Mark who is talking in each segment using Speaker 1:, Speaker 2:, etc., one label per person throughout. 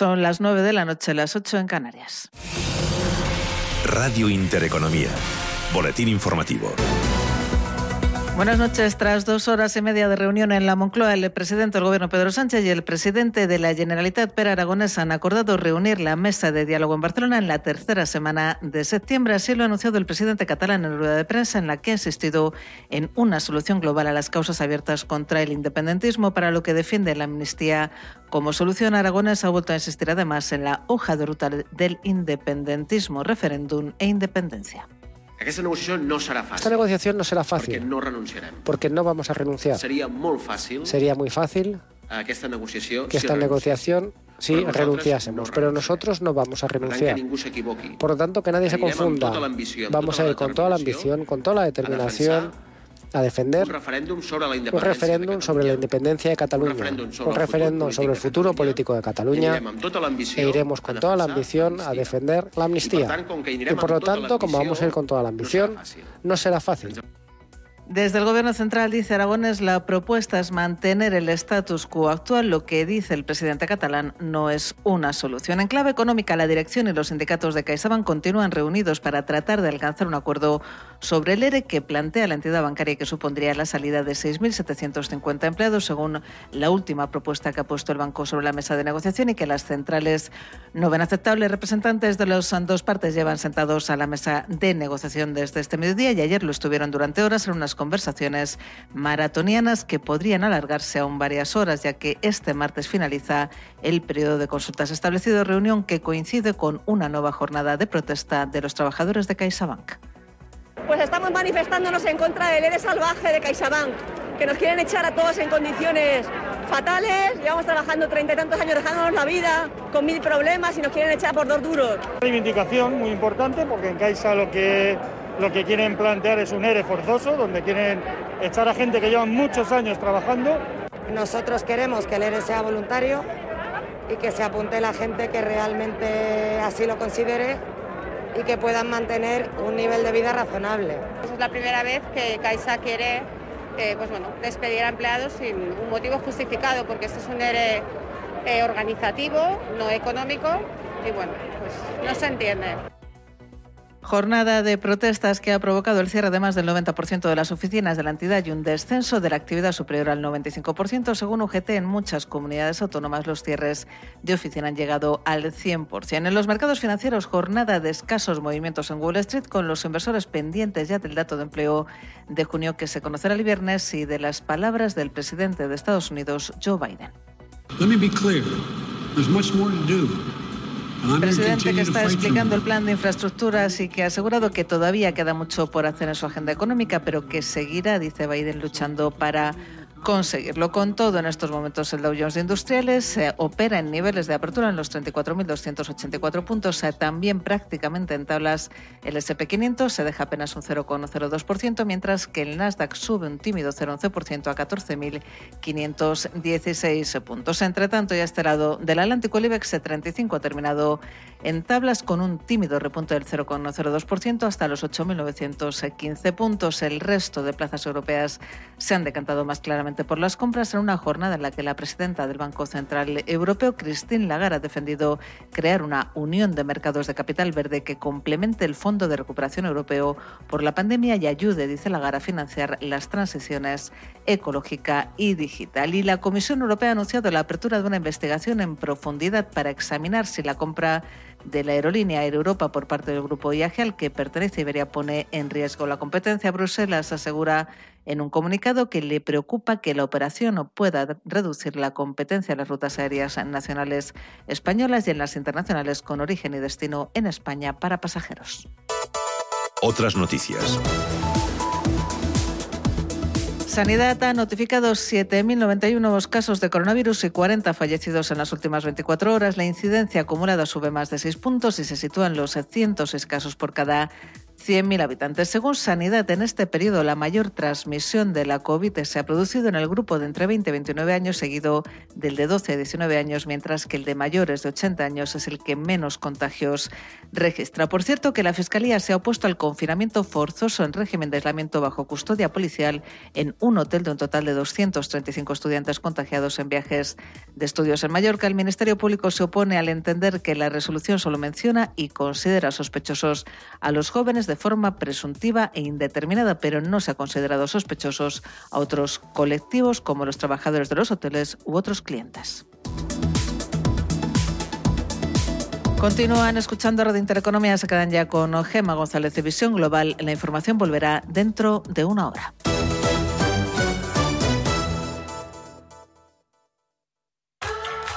Speaker 1: Son las 9 de la noche, las 8 en Canarias.
Speaker 2: Radio Intereconomía. Boletín informativo.
Speaker 1: Buenas noches. Tras dos horas y media de reunión en la Moncloa, el presidente del Gobierno Pedro Sánchez y el presidente de la Generalitat Pere Aragonés han acordado reunir la mesa de diálogo en Barcelona en la tercera semana de septiembre. Así lo ha anunciado el presidente catalán en rueda de prensa, en la que ha insistido en una solución global a las causas abiertas contra el independentismo, para lo que defiende la amnistía como solución. Aragonés ha vuelto a insistir además en la hoja de ruta del independentismo, referéndum e independencia.
Speaker 3: Aquesta negociació no serà fàcil.
Speaker 4: Esta negociación no será fácil.
Speaker 3: Perquè no renunciarem.
Speaker 4: Porque no vamos a renunciar.
Speaker 3: Seria molt fàcil
Speaker 4: Sería muy fácil
Speaker 3: aquesta negociació
Speaker 4: que esta negociación si
Speaker 3: nosaltres
Speaker 4: renunciásemos,
Speaker 3: no
Speaker 4: pero nosotros no vamos a renunciar. Por lo tanto, que nadie se confunda.
Speaker 3: tota
Speaker 4: Vamos
Speaker 3: tota
Speaker 4: a ir con toda la ambición, con toda la determinación a defender
Speaker 3: un sobre la
Speaker 4: referéndum sobre la independencia de Cataluña, un referéndum sobre el futuro político de Cataluña e iremos
Speaker 3: a
Speaker 4: con toda la ambición a
Speaker 3: l'amnistia.
Speaker 4: defender la amnistía. Y por lo tanto, como vamos a ir con toda la ambición,
Speaker 3: no
Speaker 4: será fácil.
Speaker 1: Desde el Gobierno Central, dice Aragones, la propuesta es mantener el status quo actual. Lo que dice el presidente catalán no es una solución. En clave económica, la dirección y los sindicatos de CaixaBank continúan reunidos para tratar de alcanzar un acuerdo sobre el ERE que plantea la entidad bancaria que supondría la salida de 6.750 empleados, según la última propuesta que ha puesto el banco sobre la mesa de negociación y que las centrales no ven aceptable. Representantes de las dos partes llevan sentados a la mesa de negociación desde este mediodía y ayer lo estuvieron durante horas en unas conversaciones maratonianas que podrían alargarse aún varias horas, ya que este martes finaliza el periodo de consultas establecido, reunión que coincide con una nueva jornada de protesta de los trabajadores de CaixaBank.
Speaker 5: Pues estamos manifestándonos en contra del ERE salvaje de CaixaBank, que nos quieren echar a todos en condiciones fatales. Llevamos trabajando treinta y tantos años dejándonos la vida con mil problemas y nos quieren echar por dos duros.
Speaker 6: reivindicación muy importante porque en Caixa lo que, lo que quieren plantear es un ERE forzoso, donde quieren echar a gente que lleva muchos años trabajando.
Speaker 7: Nosotros queremos que el ERE sea voluntario y que se apunte la gente que realmente así lo considere y que puedan mantener un nivel de vida razonable.
Speaker 8: Es la primera vez que Caixa quiere eh, pues bueno, despedir a empleados sin un motivo justificado, porque este es un ERE eh, organizativo, no económico, y bueno, pues no se entiende.
Speaker 1: Jornada de protestas que ha provocado el cierre de más del 90% de las oficinas de la entidad y un descenso de la actividad superior al 95%. Según UGT, en muchas comunidades autónomas los cierres de oficina han llegado al 100%. En los mercados financieros, jornada de escasos movimientos en Wall Street, con los inversores pendientes ya del dato de empleo de junio que se conocerá el viernes y de las palabras del presidente de Estados Unidos, Joe Biden.
Speaker 9: Let me be clear. There's much more to.
Speaker 1: Presidente que está explicando el plan de infraestructuras y que ha asegurado que todavía queda mucho por hacer en su agenda económica, pero que seguirá, dice Biden, luchando para conseguirlo. Con todo, en estos momentos el Dow Jones de Industriales eh, opera en niveles de apertura en los 34.284 puntos, eh, también prácticamente en tablas el SP500 se deja apenas un 0,02%, mientras que el Nasdaq sube un tímido 0,11% a 14.516 puntos. Entre tanto, ya este lado del Atlántico, el IBEX 35 ha terminado en tablas con un tímido repunte del 0,02% hasta los 8.915 puntos. El resto de plazas europeas se han decantado más claramente por las compras en una jornada en la que la presidenta del Banco Central Europeo, Christine Lagarde, ha defendido crear una unión de mercados de capital verde que complemente el Fondo de Recuperación Europeo por la pandemia y ayude, dice Lagarde, a financiar las transiciones ecológica y digital. Y la Comisión Europea ha anunciado la apertura de una investigación en profundidad para examinar si la compra de la aerolínea Air Europa por parte del grupo IAG al que pertenece Iberia pone en riesgo la competencia. Bruselas asegura en un comunicado que le preocupa que la operación pueda reducir la competencia en las rutas aéreas nacionales españolas y en las internacionales con origen y destino en España para pasajeros.
Speaker 2: Otras noticias.
Speaker 1: Sanidad ha notificado 7.091 nuevos casos de coronavirus y 40 fallecidos en las últimas 24 horas. La incidencia acumulada sube más de 6 puntos y se sitúa en los 106 casos por cada 100.000 habitantes. Según Sanidad, en este periodo la mayor transmisión de la COVID se ha producido en el grupo de entre 20 y 29 años, seguido del de 12 a 19 años, mientras que el de mayores de 80 años es el que menos contagios registra. Por cierto, que la Fiscalía se ha opuesto al confinamiento forzoso en régimen de aislamiento bajo custodia policial en un hotel de un total de 235 estudiantes contagiados en viajes de estudios en Mallorca. El Ministerio Público se opone al entender que la resolución solo menciona y considera sospechosos a los jóvenes de forma presuntiva e indeterminada, pero no se ha considerado sospechosos a otros colectivos como los trabajadores de los hoteles u otros clientes. Continúan escuchando Radio Intereconomía, se quedan ya con Gema González de Visión Global. La información volverá dentro de una hora.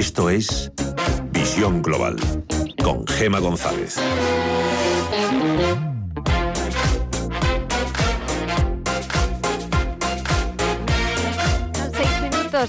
Speaker 2: Esto es Visión Global con Gema González.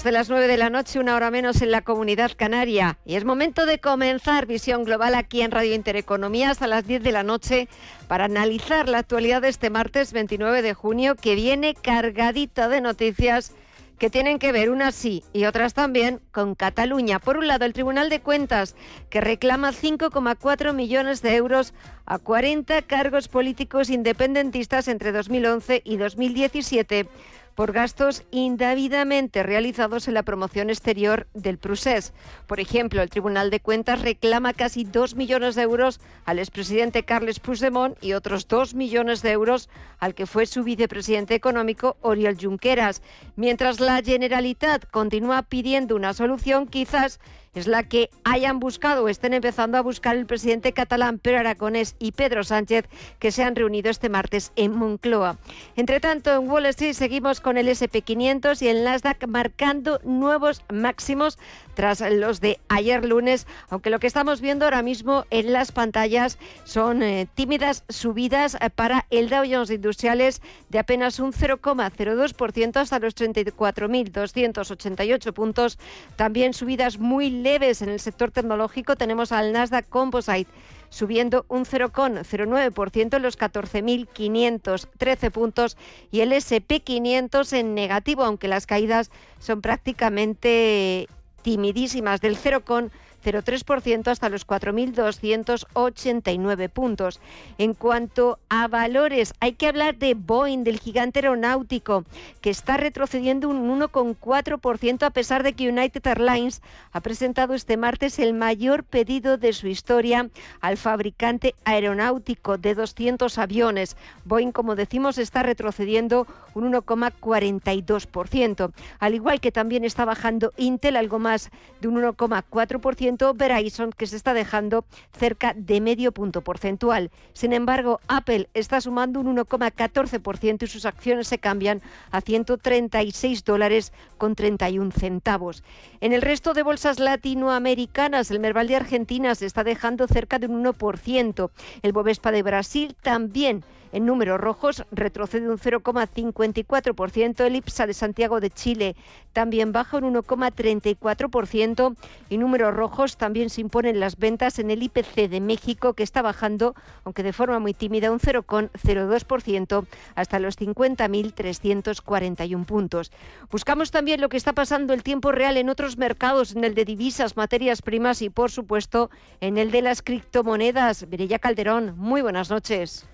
Speaker 10: De las nueve de la noche, una hora menos en la comunidad canaria. Y es momento de comenzar Visión Global aquí en Radio Intereconomía hasta las 10 de la noche para analizar la actualidad de este martes 29 de junio que viene cargadita de noticias que tienen que ver unas sí y otras también con Cataluña. Por un lado, el Tribunal de Cuentas, que reclama 5,4 millones de euros a 40 cargos políticos independentistas entre 2011 y 2017 por gastos indebidamente realizados en la promoción exterior del Prusés. Por ejemplo, el Tribunal de Cuentas reclama casi 2 millones de euros al expresidente Carles Puigdemont y otros 2 millones de euros al que fue su vicepresidente económico Oriol Junqueras. Mientras la Generalitat continúa pidiendo una solución, quizás es la que hayan buscado o estén empezando a buscar el presidente catalán Pedro Aragonés y Pedro Sánchez, que se han reunido este martes en Moncloa. Entre tanto, en Wall Street seguimos con el SP500 y el Nasdaq marcando nuevos máximos tras los de ayer lunes, aunque lo que estamos viendo ahora mismo en las pantallas son eh, tímidas subidas eh, para el Dow Jones Industriales de apenas un 0,02% hasta los 34.288 puntos. También subidas muy leves en el sector tecnológico. Tenemos al Nasdaq Composite subiendo un 0,09% en los 14.513 puntos y el SP500 en negativo, aunque las caídas son prácticamente timidísimas del 0,09%. 0,3% hasta los 4.289 puntos. En cuanto a valores, hay que hablar de Boeing, del gigante aeronáutico, que está retrocediendo un 1,4% a pesar de que United Airlines ha presentado este martes el mayor pedido de su historia al fabricante aeronáutico de 200 aviones. Boeing, como decimos, está retrocediendo un 1,42%, al igual que también está bajando Intel algo más de un 1,4% Verizon, que se está dejando cerca de medio punto porcentual. Sin embargo, Apple está sumando un 1,14% y sus acciones se cambian a 136 dólares con 31 centavos. En el resto de bolsas latinoamericanas, el Merval de Argentina se está dejando cerca de un 1%. El Bovespa de Brasil también en números rojos retrocede un 0,54%. El IPSA de Santiago de Chile también baja un 1,34% y números rojos también se imponen las ventas en el IPC de México que está bajando, aunque de forma muy tímida, un 0,02% hasta los 50.341 puntos. Buscamos también lo que está pasando el tiempo real en otros mercados, en el de divisas, materias primas y por supuesto en el de las criptomonedas. Virella Calderón, muy buenas noches.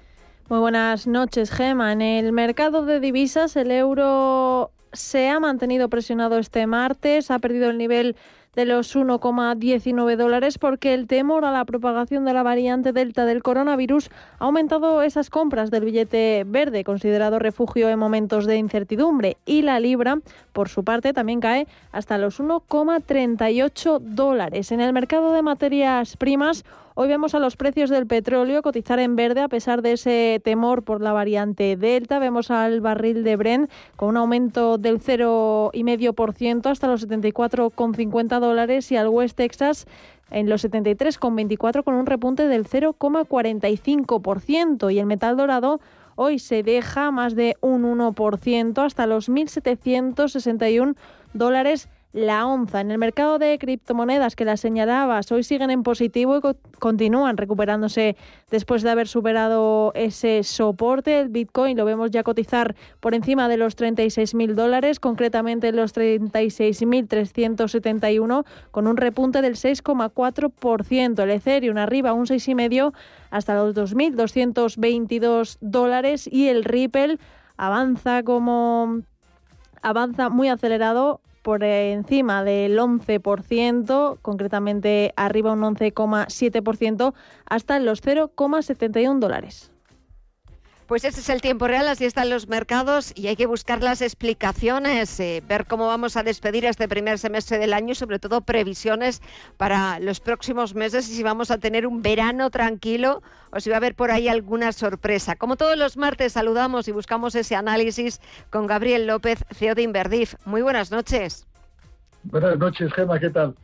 Speaker 11: Muy buenas noches, Gema. En el mercado de divisas, el euro se ha mantenido presionado este martes, ha perdido el nivel de los 1,19 dólares porque el temor a la propagación de la variante Delta del coronavirus ha aumentado esas compras del billete verde, considerado refugio en momentos de incertidumbre, y la libra, por su parte, también cae hasta los 1,38 dólares. En el mercado de materias primas, Hoy vemos a los precios del petróleo cotizar en verde a pesar de ese temor por la variante Delta. Vemos al barril de Brent con un aumento del 0,5% hasta los 74,50 dólares y al West Texas en los 73,24 con un repunte del 0,45% y el metal dorado hoy se deja más de un 1% hasta los 1.761 dólares la onza. En el mercado de criptomonedas que las señalabas, hoy siguen en positivo y continúan recuperándose después de haber superado ese soporte. El Bitcoin lo vemos ya cotizar por encima de los 36.000 dólares, concretamente los 36.371, con un repunte del 6,4%. El Ethereum arriba un 6,5% hasta los 2.222 dólares y el Ripple avanza como avanza muy acelerado por encima del 11%, concretamente arriba un 11,7% hasta los 0,71 dólares.
Speaker 10: Pues ese es el tiempo real, así están los mercados y hay que buscar las explicaciones, eh, ver cómo vamos a despedir este primer semestre del año y sobre todo previsiones para los próximos meses y si vamos a tener un verano tranquilo o si va a haber por ahí alguna sorpresa. Como todos los martes saludamos y buscamos ese análisis con Gabriel López, CEO de Inverdif. Muy buenas noches.
Speaker 12: Buenas noches, Gema, ¿qué tal?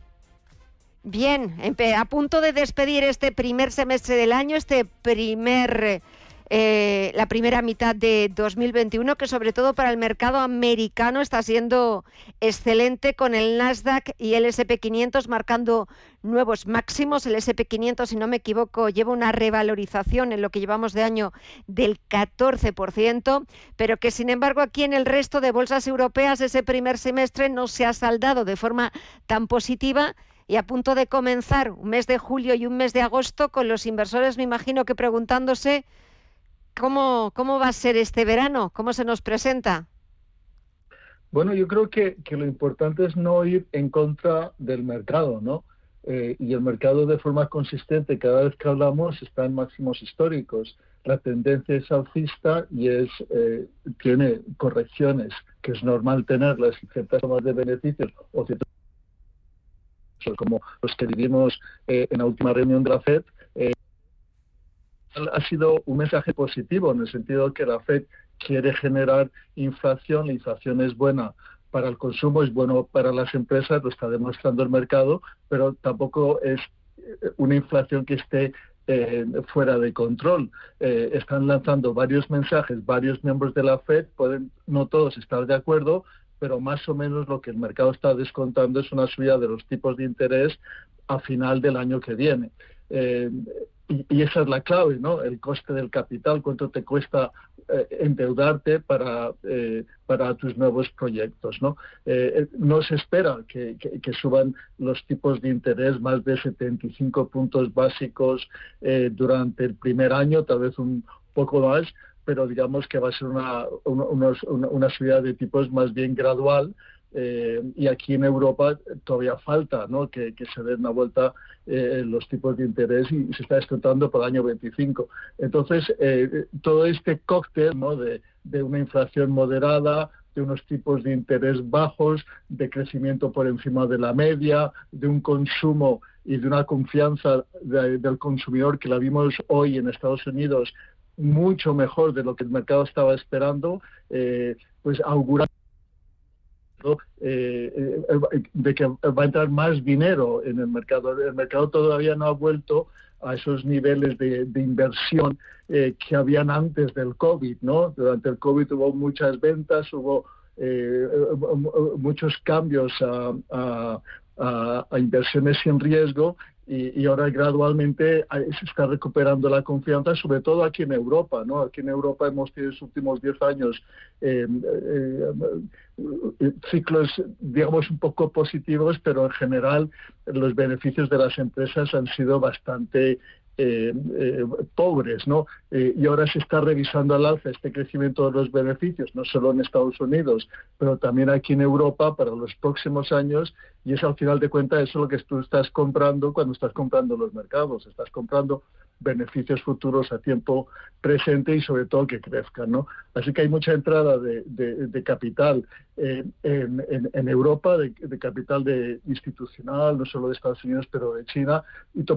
Speaker 10: Bien, a punto de despedir este primer semestre del año, este primer eh, la primera mitad de 2021, que sobre todo para el mercado americano está siendo excelente con el Nasdaq y el SP500 marcando nuevos máximos. El SP500, si no me equivoco, lleva una revalorización en lo que llevamos de año del 14%, pero que sin embargo aquí en el resto de bolsas europeas ese primer semestre no se ha saldado de forma tan positiva y a punto de comenzar un mes de julio y un mes de agosto con los inversores, me imagino que preguntándose ¿Cómo, ¿Cómo va a ser este verano? ¿Cómo se nos presenta?
Speaker 12: Bueno, yo creo que, lo importante es no ir en contra del mercado, ¿no? Eh, y el mercado de forma consistente, cada vez que hablamos, está en máximos históricos. La tendencia es alcista y es eh, tiene correcciones, que es normal tenerlas, ciertas formas de beneficios o ciertos como los que vivimos eh, en la última reunión de la FED, ha sido un mensaje positivo en el sentido que la Fed quiere generar inflación, la inflación es buena para el consumo, es bueno para las empresas, lo está demostrando el mercado, pero tampoco es eh, una inflación que esté eh, fuera de control. Eh, están lanzando varios mensajes, varios miembros de la Fed, pueden no todos estar de acuerdo, pero más o menos lo que el mercado está descontando es una subida de los tipos de interés a final del año que viene. Y, esa es la clave, ¿no? El coste del capital, cuánto te cuesta eh, endeudarte para, eh, para tus nuevos proyectos, ¿no? Eh, no se espera que, suban los tipos de interés más de 75 puntos básicos durante el primer año, tal vez un poco más, pero digamos que va a ser una, una subida de tipos más bien gradual eh, y aquí en Europa todavía falta ¿no? que, se den una vuelta eh, los tipos de interés y se está descontando por el año 25. Entonces, eh, todo este cóctel ¿no? de, una inflación moderada, de unos tipos de interés bajos, de crecimiento por encima de la media, de un consumo y de una confianza del consumidor que la vimos hoy en Estados Unidos mucho mejor de lo que el mercado estaba esperando, pues augura eh, eh, de que va a entrar más dinero en el mercado. El mercado todavía no ha vuelto a esos niveles de, inversión eh, que habían antes del COVID, ¿no? Durante el COVID hubo muchas ventas, hubo muchos cambios a, inversiones sin riesgo y, ahora gradualmente se está recuperando la confianza, sobre todo aquí en Europa. ¿no? Aquí en Europa hemos tenido en los últimos 10 años eh, eh, eh, ciclos, digamos, un poco positivos, pero en general los beneficios de las empresas han sido bastante eh, eh, pobres, ¿no? Eh, y ahora se está revisando al alza este crecimiento de los beneficios, no solo en Estados Unidos, pero también aquí en Europa para los próximos años. Y es al final de cuentas eso lo que tú estás comprando cuando estás comprando los mercados. Estás comprando beneficios futuros a tiempo presente y sobre todo que crezcan. ¿no? Así que hay mucha entrada de, capital en, en, Europa, de, capital de institucional, no solo de Estados Unidos, pero de China,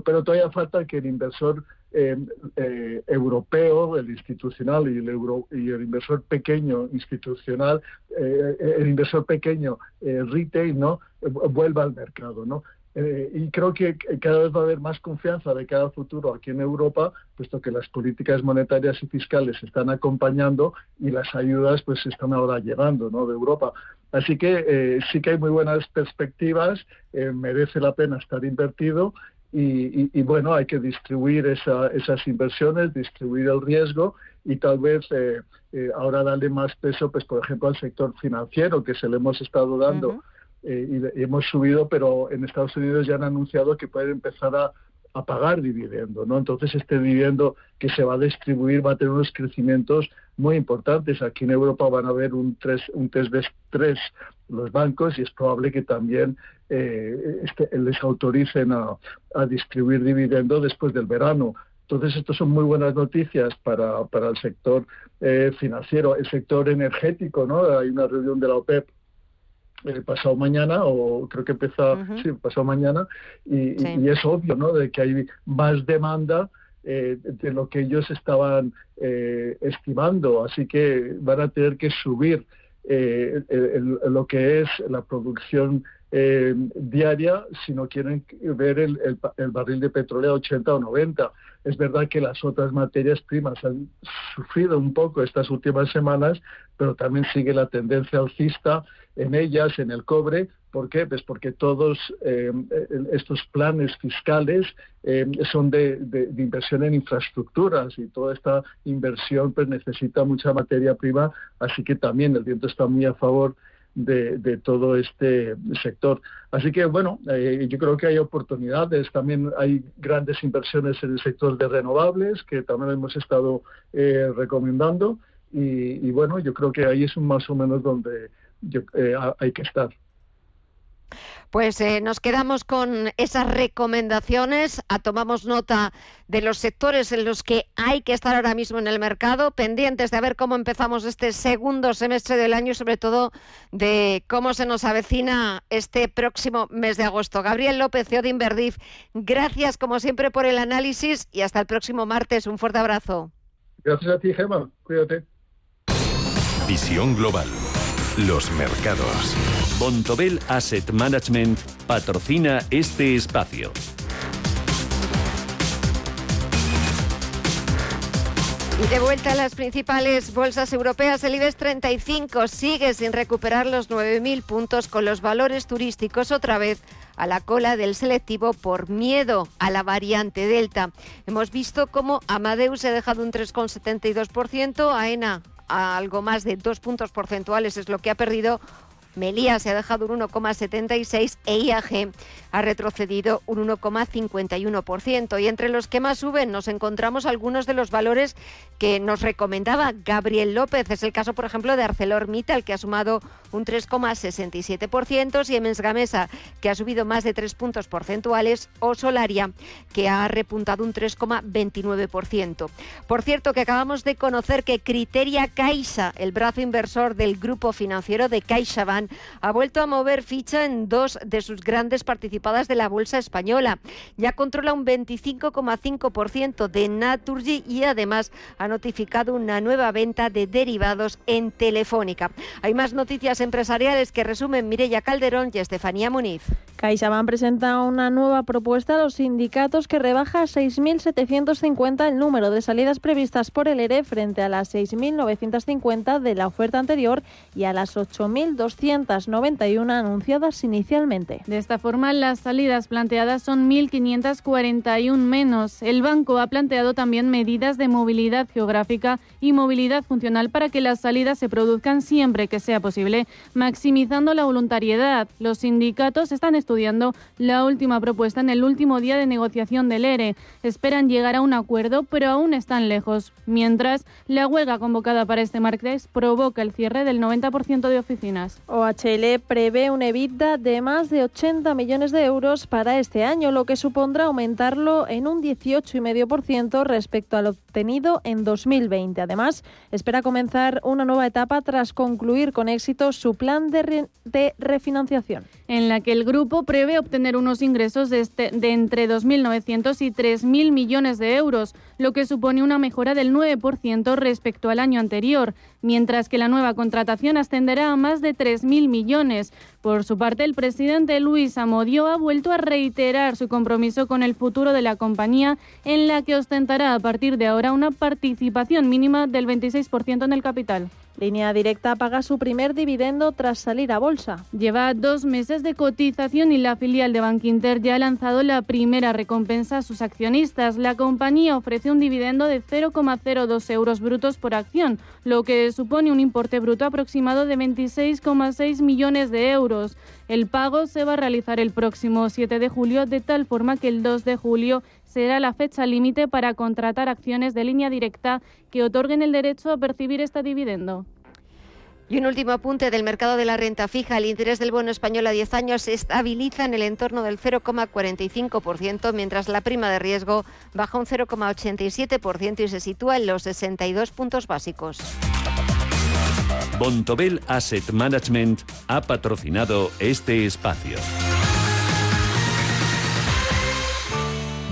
Speaker 12: pero todavía falta que el inversor eh, eh, europeo, el institucional y el, euro, y el inversor pequeño institucional, eh, el inversor pequeño retail, ¿no? vuelva al mercado, ¿no? Eh, y creo que cada vez va a haber más confianza de cada futuro aquí en Europa, puesto que las políticas monetarias y fiscales están acompañando y las ayudas pues están ahora llegando ¿no? de Europa. Así que eh, sí que hay muy buenas perspectivas, eh, merece la pena estar invertido y, bueno, hay que distribuir esas inversiones, distribuir el riesgo y tal vez ahora darle más peso, pues por ejemplo, al sector financiero que se le hemos estado dando. Eh, y, hemos subido, pero en Estados Unidos ya han anunciado que pueden empezar a, pagar dividendo, ¿no? Entonces este dividendo que se va a distribuir va a tener unos crecimientos muy importantes. Aquí en Europa van a haber un 3, un test de 3 los bancos y es probable que también eh, este, les autoricen a, distribuir dividendo después del verano. Entonces, estas son muy buenas noticias para, para el sector eh, financiero, el sector energético, ¿no? Hay una reunión de la OPEP el pasado mañana, o creo que empieza, sí, pasado mañana, y, es obvio, ¿no?, de que hay más demanda eh, de lo que ellos estaban eh, estimando, así que van a tener que subir eh, lo que es la producción diaria si no quieren ver el, el, barril de petróleo a 80 o 90. Es verdad que las otras materias primas han sufrido un poco estas últimas semanas, pero también sigue la tendencia alcista en ellas, en el cobre. ¿Por qué? Pues porque todos eh, estos planes fiscales eh, son de, inversión en infraestructuras y toda esta inversión pues, necesita mucha materia prima, así que también el viento está muy a favor de, todo este sector. Así que, bueno, eh, yo creo que hay oportunidades. También hay grandes inversiones en el sector de renovables, que también hemos estado recomendando. Y, bueno, yo creo que ahí es más o menos donde eh, hay que estar.
Speaker 10: Pues eh, nos quedamos con esas recomendaciones, a, tomamos nota de los sectores en los que hay que estar ahora mismo en el mercado, pendientes de ver cómo empezamos este segundo semestre del año y sobre todo de cómo se nos avecina este próximo mes de agosto. Gabriel López, CEO de Inverdif, gracias como siempre por el análisis y hasta el próximo martes. Un fuerte abrazo.
Speaker 12: Gracias a ti, Gemma. Cuídate.
Speaker 2: Visión Global. Los mercados. Bontobel Asset Management patrocina este espacio.
Speaker 10: Y de vuelta a las principales bolsas europeas, el IBEX 35 sigue sin recuperar los 9.000 puntos con los valores turísticos otra vez a la cola del selectivo por miedo a la variante Delta. Hemos visto cómo Amadeus ha dejado un 3,72%, AENA algo más de dos puntos porcentuales es lo que ha perdido Melía se ha dejado un 1,76 e IAG ha retrocedido un 1,51%. Y entre los que más suben nos encontramos algunos de los valores que nos recomendaba Gabriel López. Es el caso, por ejemplo, de ArcelorMittal, que ha sumado un 3,67%, Siemens Gamesa, que ha subido más de 3 puntos porcentuales, o Solaria, que ha repuntado un 3,29%. Por cierto, que acabamos de conocer que Criteria Caixa, el brazo inversor del grupo financiero de CaixaBank, ha vuelto a mover ficha en dos de sus grandes participadas de la bolsa española. Ya controla un 25,5% de Naturgy y además ha notificado una nueva venta de derivados en Telefónica. Hay más noticias empresariales que resumen Mireya Calderón y Estefanía Muniz.
Speaker 11: CaixaBank presenta una nueva propuesta a los sindicatos que rebaja a 6.750 el número de salidas previstas por el ERE frente a las 6.950 de la oferta anterior y a las 8.200 291 anunciadas inicialmente.
Speaker 13: De esta forma, las salidas planteadas son 1.541 menos. El banco ha planteado también medidas de movilidad geográfica y movilidad funcional para que las salidas se produzcan siempre que sea posible, maximizando la voluntariedad. Los sindicatos están estudiando la última propuesta en el último día de negociación del ERE. Esperan llegar a un acuerdo, pero aún están lejos. Mientras, la huelga convocada para este martes provoca el cierre del 90% de oficinas.
Speaker 11: OHL prevé un EBITDA de más de 80 millones de euros para este año, lo que supondrá aumentarlo en un 18,5% respecto al obtenido en 2020. Además, espera comenzar una nueva etapa tras concluir con éxito su plan de, refinanciación.
Speaker 13: En la que el grupo prevé obtener unos ingresos de, este, de entre 2.900 y 3.000 millones de euros, lo que supone una mejora del 9% respecto al año anterior, mientras que la nueva contratación ascenderá a más de 3.000 millones. Por su parte, el presidente Luis Amodio ha vuelto a reiterar su compromiso con el futuro de la compañía, en la que ostentará a partir de ahora una participación mínima del 26% en el capital.
Speaker 11: Línea Directa paga su primer dividendo tras salir a bolsa.
Speaker 13: Lleva dos meses de cotización y la filial de Bankinter ya ha lanzado la primera recompensa a sus accionistas. La compañía ofrece un dividendo de 0,02 euros brutos por acción, lo que supone un importe bruto aproximado de 26,6 millones de euros. El pago se va a realizar el próximo 7 de julio, de tal forma que el 2 de julio será la fecha límite para contratar acciones de línea directa que otorguen el derecho a percibir este dividendo.
Speaker 10: Y un último apunte del mercado de la renta fija. El interés del bono español a 10 años se estabiliza en el entorno del 0,45%, mientras la prima de riesgo baja un 0,87% y se sitúa en los 62 puntos básicos.
Speaker 14: Bontobel Asset Management ha patrocinado este espacio.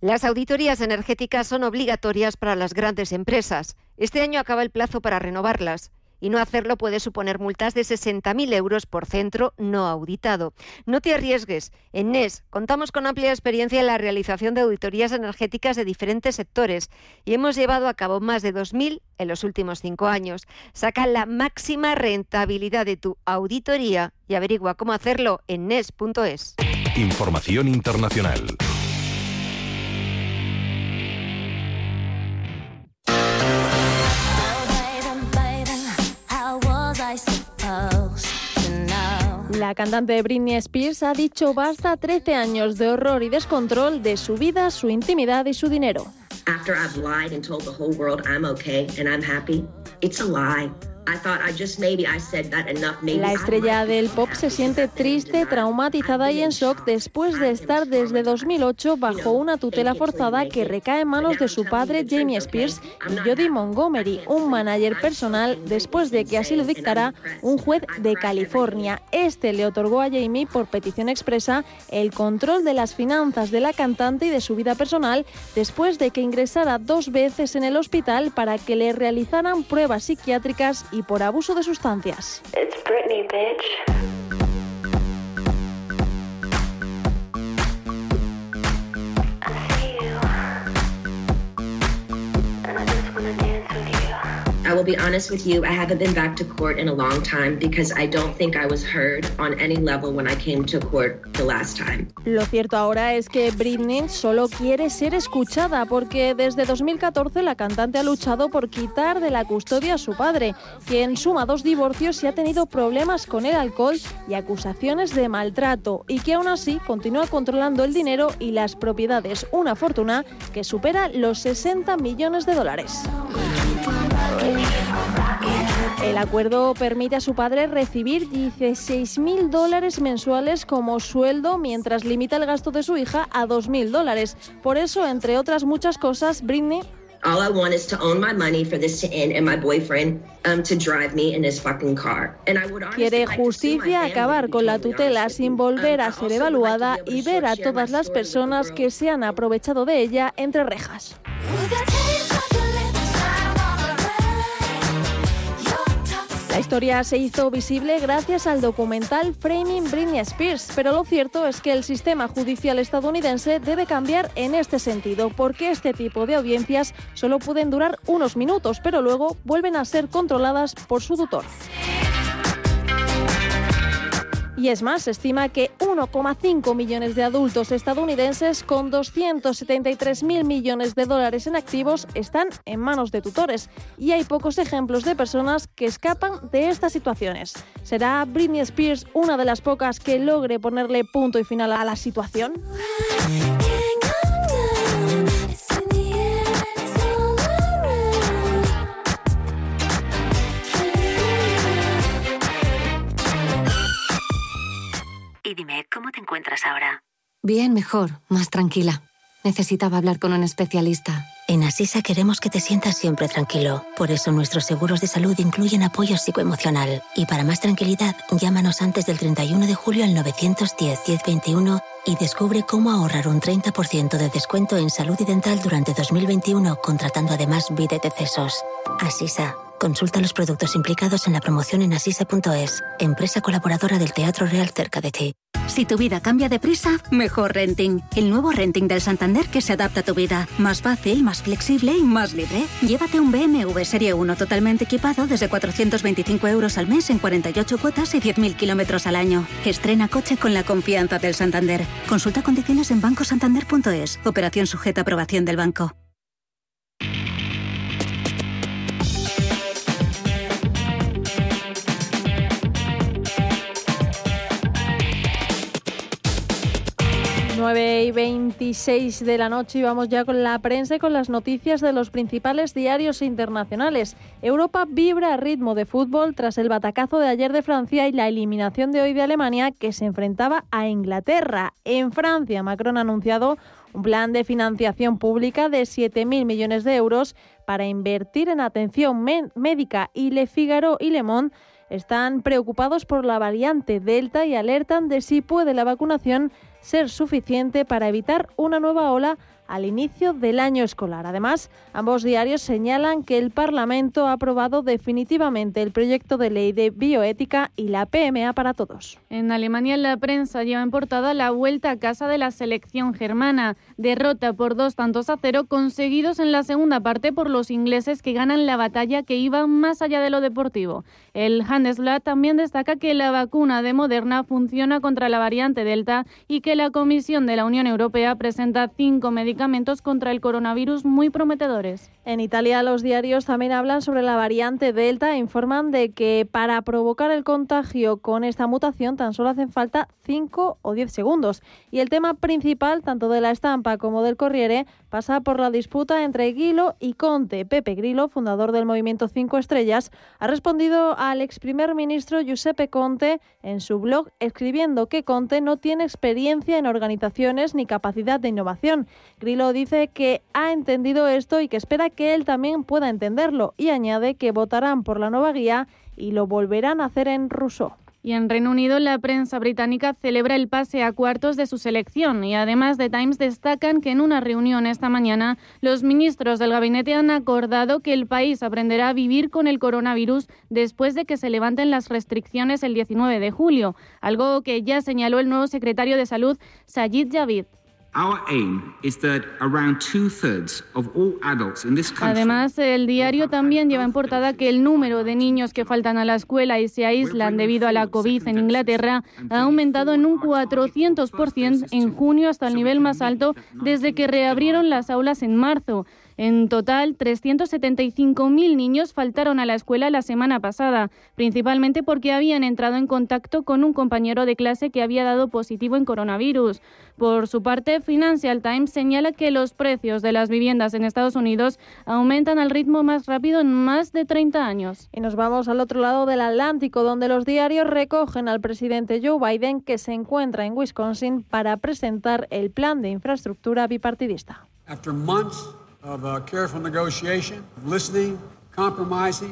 Speaker 10: Las auditorías energéticas son obligatorias para las grandes empresas. Este año acaba el plazo para renovarlas y no hacerlo puede suponer multas de 60.000 euros por centro no auditado. No te arriesgues. En NES contamos con amplia experiencia en la realización de auditorías energéticas de diferentes sectores y hemos llevado a cabo más de 2.000 en los últimos cinco años. Saca la máxima rentabilidad de tu auditoría y averigua cómo hacerlo en NES.es.
Speaker 2: Información internacional.
Speaker 11: La cantante Britney Spears ha dicho basta 13 años de horror y descontrol de su vida, su intimidad y su dinero.
Speaker 15: After I've lied and told the whole world I'm okay and I'm happy, it's a lie.
Speaker 11: La estrella del pop se siente triste, traumatizada y en shock después de estar desde 2008 bajo una tutela forzada que recae en manos de su padre Jamie Spears y Jodie Montgomery, un manager personal, después de que así lo dictará un juez de California. Este le otorgó a Jamie, por petición expresa, el control de las finanzas de la cantante y de su vida personal después de que ingresara dos veces en el hospital para que le realizaran pruebas psiquiátricas y por abuso de sustancias.
Speaker 15: I will be honest with you, I haven't been back to court in a long time because I don't think I was heard on any level when I came to court the last time.
Speaker 11: Lo cierto ahora es que Britney solo quiere ser escuchada porque desde 2014 la cantante ha luchado por quitar de la custodia a su padre, quien suma dos divorcios y ha tenido problemas con el alcohol y acusaciones de maltrato y que aún así continúa controlando el dinero y las propiedades, una fortuna que supera los 60 millones de dólares. El acuerdo permite a su padre recibir 16.000 dólares mensuales como sueldo mientras limita el gasto de su hija a 2.000 dólares. Por eso, entre otras muchas cosas, Britney
Speaker 15: All I want is to own my money for this to end and my boyfriend um, to drive me in his fucking car. And I would
Speaker 11: Quiere justicia, acabar con la tutela sin volver a ser evaluada y ver a todas las personas que se han aprovechado de ella entre rejas. La historia se hizo visible gracias al documental Framing Britney Spears, pero lo cierto es que el sistema judicial estadounidense debe cambiar en este sentido, porque este tipo de audiencias solo pueden durar unos minutos, pero luego vuelven a ser controladas por su tutor. Y es más, se estima que 1,5 millones de adultos estadounidenses con 273 mil millones de dólares en activos están en manos de tutores. Y hay pocos ejemplos de personas que escapan de estas situaciones. ¿Será Britney Spears una de las pocas que logre ponerle punto y final a la situación?
Speaker 16: Y dime, ¿cómo te encuentras ahora?
Speaker 17: Bien, mejor, más tranquila. Necesitaba hablar con un especialista.
Speaker 16: En Asisa queremos que te sientas siempre tranquilo. Por eso nuestros seguros de salud incluyen apoyo psicoemocional. Y para más tranquilidad, llámanos antes del 31 de julio al 910-1021 y descubre cómo ahorrar un 30% de descuento en salud y dental durante 2021 contratando además Vida de Cesos. Asisa. Consulta los productos implicados en la promoción en asisa.es, empresa colaboradora del Teatro Real cerca de ti.
Speaker 18: Si tu vida cambia deprisa, mejor renting. El nuevo renting del Santander que se adapta a tu vida. Más fácil, más flexible y más libre. Llévate un BMW Serie 1 totalmente equipado desde 425 euros al mes en 48 cuotas y 10.000 kilómetros al año. Estrena coche con la confianza del Santander. Consulta condiciones en bancosantander.es. Operación sujeta a aprobación del banco.
Speaker 11: Nueve y 26 de la noche y vamos ya con la prensa y con las noticias de los principales diarios internacionales. Europa vibra a ritmo de fútbol tras el batacazo de ayer de Francia y la eliminación de hoy de Alemania que se enfrentaba a Inglaterra. En Francia, Macron ha anunciado un plan de financiación pública de 7.000 millones de euros para invertir en atención médica y Le Figaro y Le Monde están preocupados por la variante Delta y alertan de si puede la vacunación ser suficiente para evitar una nueva ola al inicio del año escolar. Además, ambos diarios señalan que el Parlamento ha aprobado definitivamente el proyecto de ley de bioética y la PMA para todos.
Speaker 13: En Alemania la prensa lleva en portada la vuelta a casa de la selección germana, derrota por dos tantos a cero conseguidos en la segunda parte por los ingleses que ganan la batalla que iba más allá de lo deportivo. El Handelsblatt también destaca que la vacuna de Moderna funciona contra la variante Delta y que la Comisión de la Unión Europea presenta cinco medicamentos contra el coronavirus muy prometedores.
Speaker 11: En Italia los diarios también hablan sobre la variante Delta e informan de que para provocar el contagio con esta mutación tan solo hacen falta 5 o 10 segundos. Y el tema principal, tanto de la estampa como del Corriere, pasa por la disputa entre Grillo y Conte. Pepe Grillo, fundador del movimiento 5 Estrellas, ha respondido al ex primer ministro Giuseppe Conte en su blog escribiendo que Conte no tiene experiencia en organizaciones ni capacidad de innovación. Grillo dice que ha entendido esto y que espera que él también pueda entenderlo y añade que votarán por la nueva guía y lo volverán a hacer en ruso.
Speaker 13: Y en Reino Unido la prensa británica celebra el pase a cuartos de su selección y además de Times destacan que en una reunión esta mañana los ministros del gabinete han acordado que el país aprenderá a vivir con el coronavirus después de que se levanten las restricciones el 19 de julio, algo que ya señaló el nuevo secretario de Salud Sajid Javid. Además, el diario también lleva en portada que el número de niños que faltan a la escuela y se aíslan debido a la COVID en Inglaterra ha aumentado en un 400% en junio hasta el nivel más alto desde que reabrieron las aulas en marzo. En total, 375.000 niños faltaron a la escuela la semana pasada, principalmente porque habían entrado en contacto con un compañero de clase que había dado positivo en coronavirus. Por su parte, Financial Times señala que los precios de las viviendas en Estados Unidos aumentan al ritmo más rápido en más de 30 años.
Speaker 11: Y nos vamos al otro lado del Atlántico, donde los diarios recogen al presidente Joe Biden, que se encuentra en Wisconsin para presentar el plan de infraestructura bipartidista.
Speaker 9: negotiation, listening,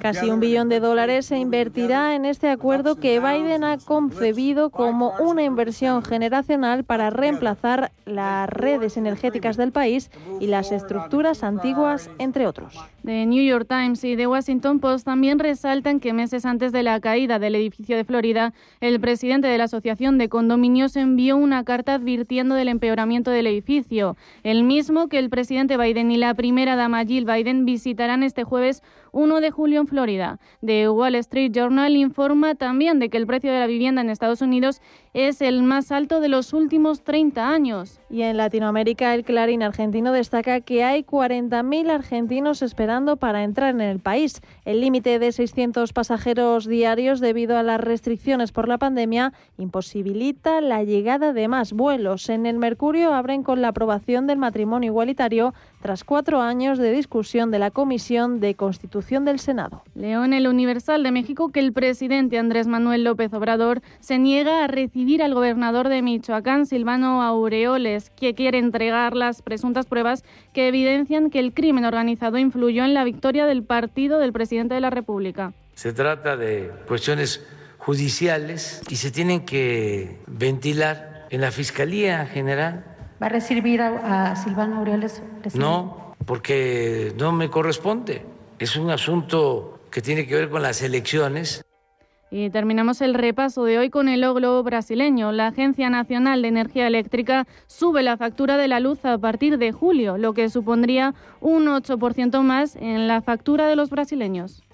Speaker 11: Casi un billón de dólares se invertirá en este acuerdo que Biden ha concebido como una inversión generacional para reemplazar las redes energéticas del país y las estructuras antiguas, entre otros.
Speaker 13: The New York Times y The Washington Post también resaltan que meses antes de la caída del edificio de Florida, el presidente de la Asociación de Condominios envió una carta advirtiendo del empeoramiento del edificio, el mismo que el presidente Biden y la primera dama Jill Biden visitarán este jueves 1 de julio en Florida. The Wall Street Journal informa también de que el precio de la vivienda en Estados Unidos es el más alto de los últimos 30 años.
Speaker 11: Y en Latinoamérica, el Clarín argentino destaca que hay 40.000 argentinos esperando para entrar en el país. El límite de 600 pasajeros diarios debido a las restricciones por la pandemia imposibilita la llegada de más vuelos. En el Mercurio abren con la aprobación del matrimonio igualitario tras cuatro años de discusión de la Comisión de Constitución del Senado.
Speaker 13: León, el Universal de México, que el presidente Andrés Manuel López Obrador se niega a recibir al gobernador de Michoacán, Silvano Aureoles, que quiere entregar las presuntas pruebas que evidencian que el crimen organizado influyó en la victoria del partido del presidente de la República.
Speaker 19: Se trata de cuestiones judiciales y se tienen que ventilar en la Fiscalía General
Speaker 20: ¿Va a recibir a, Silvano Aureoles?
Speaker 19: No, porque no me corresponde. Es un asunto que tiene que ver con las elecciones.
Speaker 13: Y terminamos el repaso de hoy con el globo brasileño. La Agencia Nacional de Energía Eléctrica sube la factura de la luz a partir de julio, lo que supondría un 8% más en la factura de los brasileños.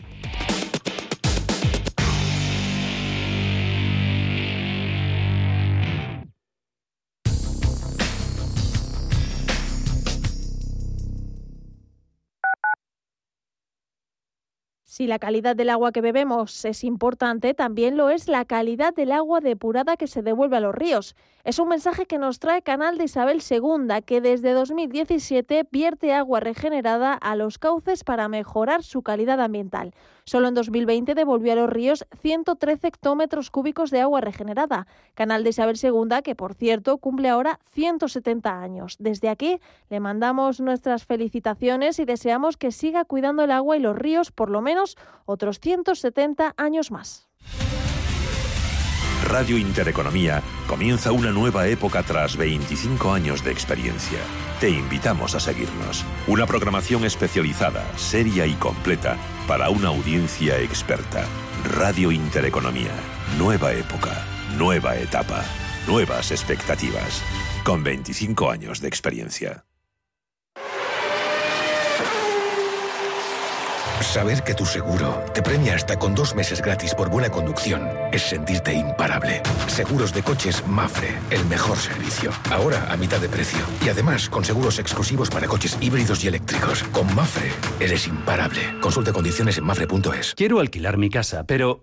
Speaker 11: Si la calidad del agua que bebemos es importante, también lo es la calidad del agua depurada que se devuelve a los ríos. Es un mensaje que nos trae Canal de Isabel II, que desde 2017 vierte agua regenerada a los cauces para mejorar su calidad ambiental. Solo en 2020 devolvió a los ríos 113 hectómetros cúbicos de agua regenerada. Canal de Isabel II, que por cierto cumple ahora 170 años. Desde aquí le mandamos nuestras felicitaciones y deseamos que siga cuidando el agua y los ríos por lo menos otros 170 años más.
Speaker 2: Radio Intereconomía comienza una nueva época tras 25 años de experiencia. Te invitamos a seguirnos. Una programación especializada, seria y completa para una audiencia experta. Radio Intereconomía. Nueva época, nueva etapa, nuevas expectativas. Con 25 años de experiencia.
Speaker 21: Saber que tu seguro te premia hasta con dos meses gratis por buena conducción es sentirte imparable. Seguros de coches Mafre, el mejor servicio. Ahora a mitad de precio. Y además con seguros exclusivos para coches híbridos y eléctricos. Con Mafre eres imparable. Consulta condiciones en mafre.es.
Speaker 22: Quiero alquilar mi casa, pero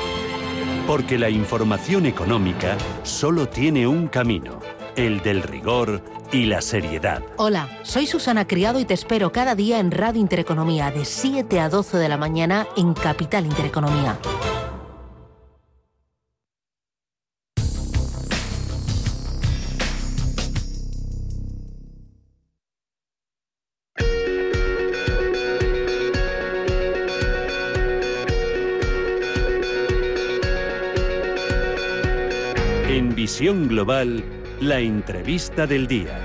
Speaker 14: Porque la información económica solo tiene un camino, el del rigor y la seriedad.
Speaker 23: Hola, soy Susana Criado y te espero cada día en Radio Intereconomía de 7 a 12 de la mañana en Capital Intereconomía.
Speaker 14: Global, la entrevista del día.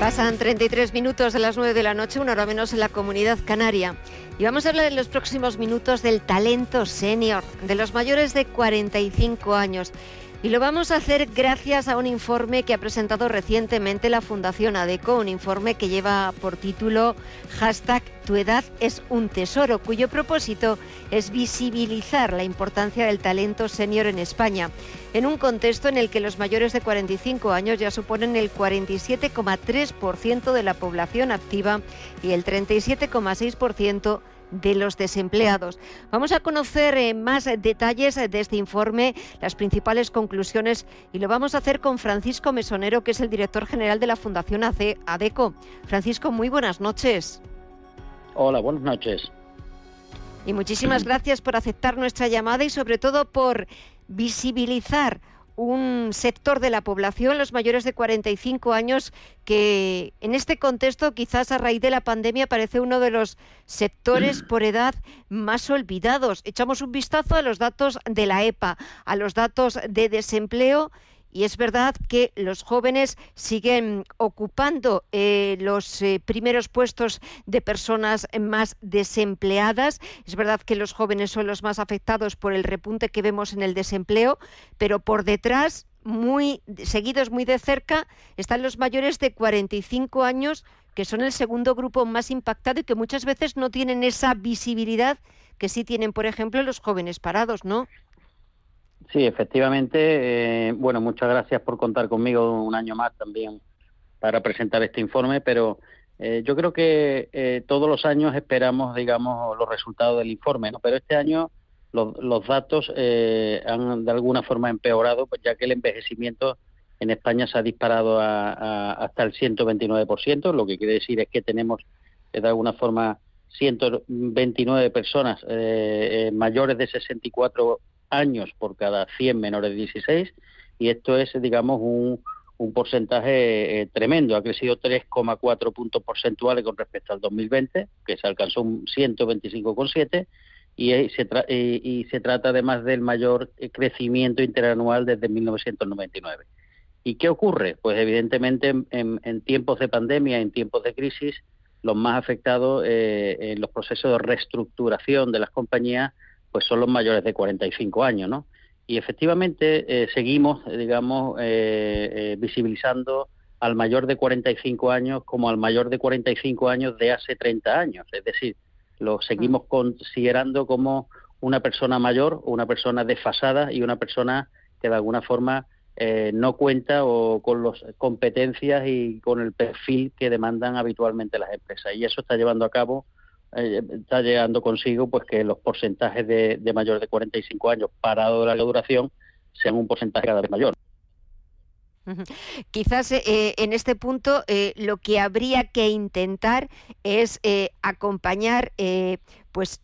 Speaker 10: Pasan 33 minutos de las 9 de la noche, una hora menos en la comunidad canaria. Y vamos a hablar en los próximos minutos del talento senior, de los mayores de 45 años. Y lo vamos a hacer gracias a un informe que ha presentado recientemente la Fundación ADECO, un informe que lleva por título hashtag Tu edad es un tesoro, cuyo propósito es visibilizar la importancia del talento senior en España, en un contexto en el que los mayores de 45 años ya suponen el 47,3% de la población activa y el 37,6% de los desempleados. Vamos a conocer eh, más detalles de este informe, las principales conclusiones y lo vamos a hacer con Francisco Mesonero, que es el director general de la Fundación ADECO. Francisco, muy buenas noches.
Speaker 24: Hola, buenas noches.
Speaker 10: Y muchísimas gracias por aceptar nuestra llamada y sobre todo por visibilizar un sector de la población, los mayores de 45 años, que en este contexto, quizás a raíz de la pandemia, parece uno de los sectores por edad más olvidados. Echamos un vistazo a los datos de la EPA, a los datos de desempleo y es verdad que los jóvenes siguen ocupando eh, los eh, primeros puestos de personas más desempleadas. Es verdad que los jóvenes son los más afectados por el repunte que vemos en el desempleo, pero por detrás, muy seguidos muy de cerca, están los mayores de 45 años, que son el segundo grupo más impactado y que muchas veces no tienen esa visibilidad que sí tienen, por ejemplo, los jóvenes parados, ¿no?
Speaker 24: Sí, efectivamente. Eh, bueno, muchas gracias por contar conmigo un año más también para presentar este informe, pero eh, yo creo que eh, todos los años esperamos, digamos, los resultados del informe, ¿no? Pero este año los, los datos han de alguna forma empeorado, pues ya que el envejecimiento en España se ha disparado a, hasta el 129%, lo que quiere decir es que tenemos de alguna forma 129 personas mayores de 64 años por cada 100 menores de 16 y esto es, digamos, un, un porcentaje eh, tremendo. Ha crecido 3,4 puntos porcentuales con respecto al 2020, que se alcanzó un 125,7 y, y, se y, se trata además del mayor eh, crecimiento interanual desde 1999. ¿Y qué ocurre? Pues evidentemente en, tiempos de pandemia, en tiempos de crisis, los más afectados eh, en los procesos de reestructuración de las compañías pues son los mayores de 45 años, ¿no? Y efectivamente eh, seguimos, digamos, eh, eh, visibilizando al mayor de 45 años como al mayor de 45 años de hace 30 años. Es decir, lo seguimos mm. considerando como una persona mayor, una persona desfasada y una persona que de alguna forma no cuenta o con las competencias y con el perfil que demandan habitualmente las empresas. Y eso está llevando a cabo eh, está llegando consigo pues que los porcentajes de, de mayor de 45 años parado de la duración sean un porcentaje cada vez mayor.
Speaker 10: Quizás eh, en este punto eh, lo que habría que intentar es acompañar, pues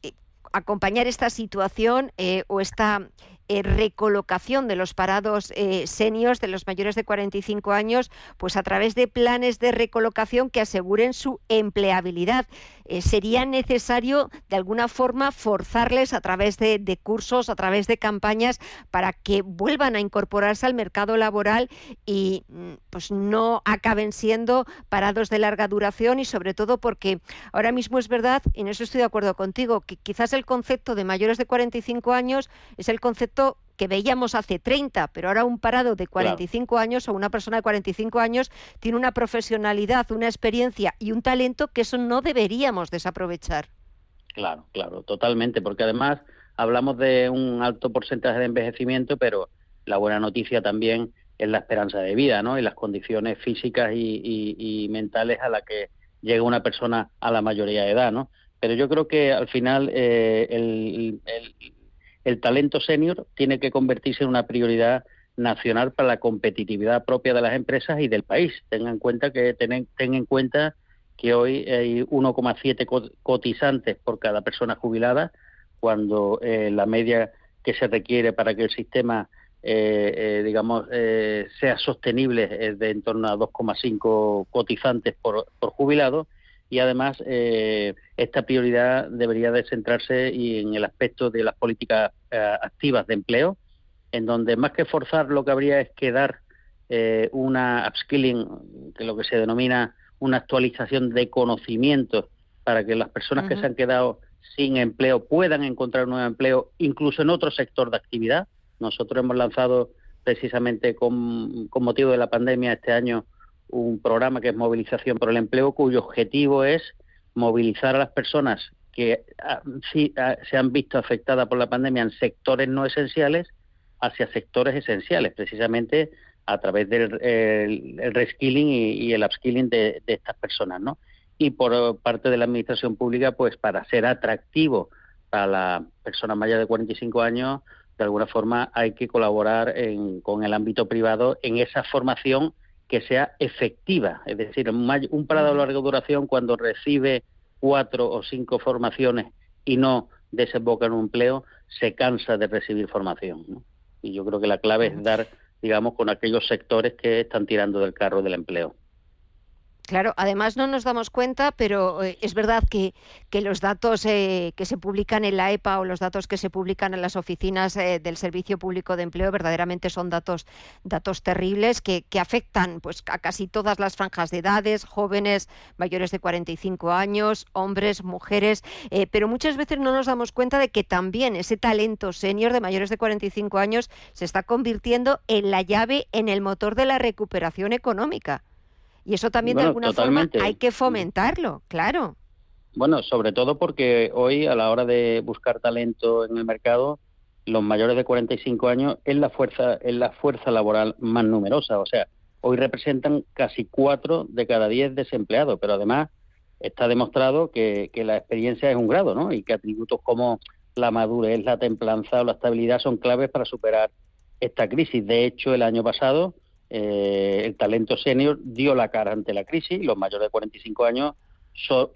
Speaker 10: acompañar esta situación o esta eh, recolocación de los parados eh, seniors, de los mayores de 45 años, pues a través de planes de recolocación que aseguren su empleabilidad. Eh, sería necesario de alguna forma forzarles a través de, cursos, a través de campañas para que vuelvan a incorporarse al mercado laboral y mm, pues no acaben siendo parados de larga duración y sobre todo porque ahora mismo es verdad, y en eso estoy de acuerdo contigo, que quizás el concepto de mayores de 45 años es el concepto que veíamos hace 30, pero ahora un parado de 45 años o una persona de 45 años tiene una profesionalidad, una experiencia y un talento que eso no deberíamos desaprovechar.
Speaker 24: Claro, claro, totalmente, porque además hablamos de un alto porcentaje de envejecimiento, pero la buena noticia también es la esperanza de vida, ¿no? Y las condiciones físicas y, mentales a las que llega una persona a la mayoría de edad, ¿no? Pero yo creo que al final eh, el, el talento senior tiene que convertirse en una prioridad nacional para la competitividad propia de las empresas y del país. Tengan en cuenta que ten, en cuenta que hoy hay 1,7 cotizantes por cada persona jubilada, cuando eh, la media que se requiere para que el sistema, eh, eh, digamos, sea sostenible es de en torno a 2,5 cotizantes por, por jubilado y además eh, esta prioridad debería de centrarse y en el aspecto de las políticas eh, activas de empleo, en donde más que forzar lo que habría es que dar eh, una upskilling, que lo que se denomina una actualización de conocimientos para que las personas que se han quedado sin empleo puedan encontrar un nuevo empleo, incluso en otro sector de actividad. Nosotros hemos lanzado precisamente con, con motivo de la pandemia este año un programa que es Movilización por el Empleo, cuyo objetivo es movilizar a las personas que ah, sí ah, se han visto afectadas por la pandemia en sectores no esenciales hacia sectores esenciales, precisamente a través del el, reskilling y, el upskilling de, de, estas personas, ¿no? Y por parte de la administración pública, pues para ser atractivo para las personas mayores de 45 años, de alguna forma hay que colaborar con el ámbito privado en esa formación que sea efectiva. Es decir, un parado de larga duración cuando recibe cuatro o cinco formaciones y no desemboca en un empleo, se cansa de recibir formación. Y yo creo que la clave es dar, digamos, con aquellos sectores que están tirando del carro del empleo.
Speaker 10: Claro, además no nos damos cuenta, pero eh, es verdad que, que los datos eh, que se publican en la EPA o los datos que se publican en las oficinas eh, del Servicio Público de Empleo verdaderamente son datos, datos terribles que, que, afectan pues, a casi todas las franjas de edades, jóvenes mayores de 45 años, hombres, mujeres, pero muchas veces no nos damos cuenta de que también ese talento senior de mayores de 45 años se está convirtiendo en la llave en el motor de la recuperación económica. Y eso también de alguna forma hay que fomentarlo, claro.
Speaker 24: Bueno, sobre todo porque hoy a la hora de buscar talento en el mercado, los mayores de 45 años es la fuerza es la fuerza laboral más numerosa, o sea, hoy representan casi cuatro de cada diez desempleados, pero además está demostrado que, que la experiencia es un grado, ¿no? Y que atributos como la madurez, la templanza o la estabilidad son claves para superar esta crisis. De hecho, el año pasado eh, el talento senior dio la cara ante la crisis. Los mayores de 45 años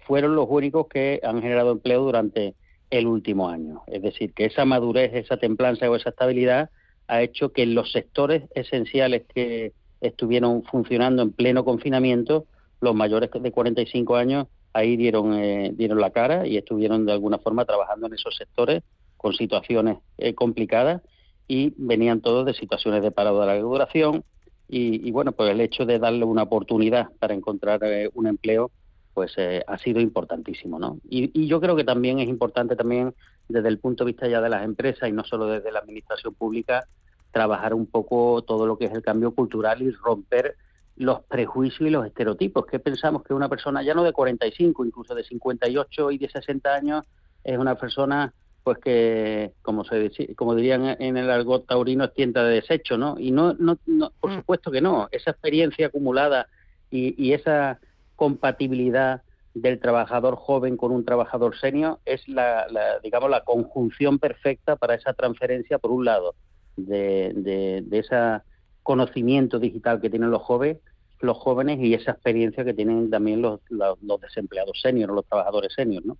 Speaker 24: fueron los únicos que han generado empleo durante el último año. Es decir, que esa madurez, esa templanza o esa estabilidad ha hecho que los sectores esenciales que estuvieron funcionando en pleno confinamiento, los mayores de 45 años ahí dieron, eh, dieron la cara y estuvieron de alguna forma trabajando en esos sectores con situaciones eh, complicadas y venían todos de situaciones de parado de larga duración, y, bueno, pues el hecho de darle una oportunidad para encontrar eh, un empleo, pues eh, ha sido importantísimo, ¿no? Y, yo creo que también es importante también desde el punto de vista ya de las empresas y no solo desde la administración pública, trabajar un poco todo lo que es el cambio cultural y romper los prejuicios y los estereotipos. que pensamos que una persona ya no de 45, incluso de 58 y de 60 años es una persona pues que, como se como dirían en el argot taurino, es tienda de desecho, ¿no? Y no, no, por mm. supuesto que no. Esa experiencia acumulada y, esa compatibilidad del trabajador joven con un trabajador senior es la, digamos, la conjunción perfecta para esa transferencia, por un lado, de, de, ese conocimiento digital que tienen los jóvenes, los jóvenes y esa experiencia que tienen también los, los, los desempleados senior, los trabajadores senior, ¿no?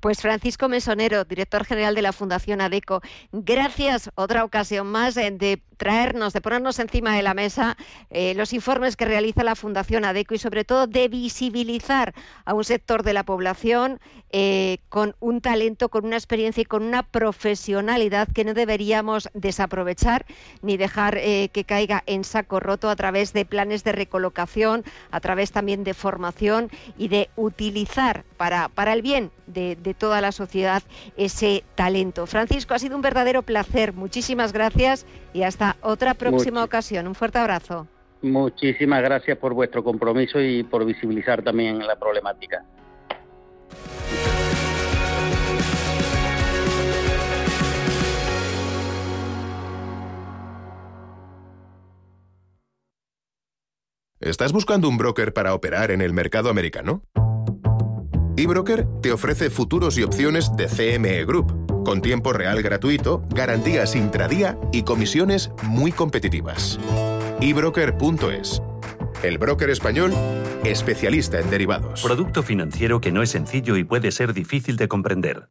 Speaker 10: Pues Francisco Mesonero, director general de la Fundación ADECO, gracias otra ocasión más eh, de traernos, de ponernos encima de la mesa eh, los informes que realiza la Fundación ADECO y sobre todo de visibilizar a un sector de la población eh, con un talento, con una experiencia y con una profesionalidad que no deberíamos desaprovechar ni dejar que caiga en saco roto a través de planes de recolocación, a través también de formación y de utilizar para, para el bien de, toda la sociedad ese talento. Francisco, ha sido un verdadero placer. Muchísimas gracias y hasta otra próxima ocasión. Un fuerte abrazo.
Speaker 24: Muchísimas gracias por vuestro compromiso y por visibilizar también la problemática.
Speaker 25: ¿Estás buscando un broker para operar en el mercado americano? eBroker te ofrece futuros y opciones de CME Group, con tiempo real gratuito, garantías intradía y comisiones muy competitivas. eBroker.es. El broker español, especialista en derivados.
Speaker 22: Producto financiero que no es sencillo y puede ser difícil de comprender.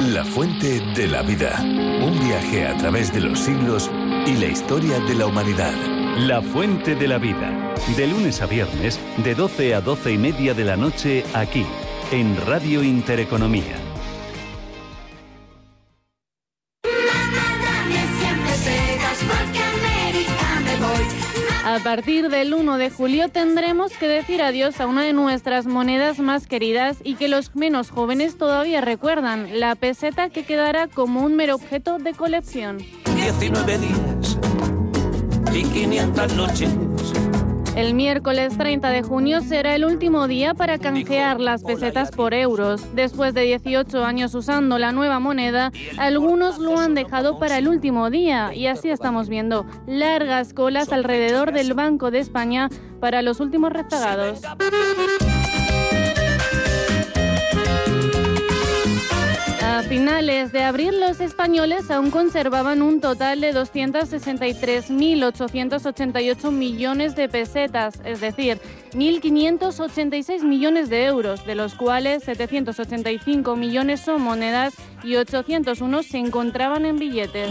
Speaker 2: La fuente de la vida. Un viaje a través de los siglos y la historia de la humanidad.
Speaker 22: La Fuente de la Vida. De lunes a viernes, de 12 a 12 y media de la noche, aquí, en Radio Intereconomía.
Speaker 13: A partir del 1 de julio tendremos que decir adiós a una de nuestras monedas más queridas y que los menos jóvenes todavía recuerdan, la peseta que quedará como un mero objeto de colección.
Speaker 26: 19 días y 500 noches
Speaker 13: el miércoles 30 de junio será el último día para canjear las pesetas por euros. Después de 18 años usando la nueva moneda, algunos lo han dejado para el último día y así estamos viendo largas colas alrededor del Banco de España para los últimos rezagados. A finales de abril los españoles aún conservaban un total de 263.888 millones de pesetas, es decir, 1.586 millones de euros, de los cuales 785 millones son monedas y 801 se encontraban en billetes.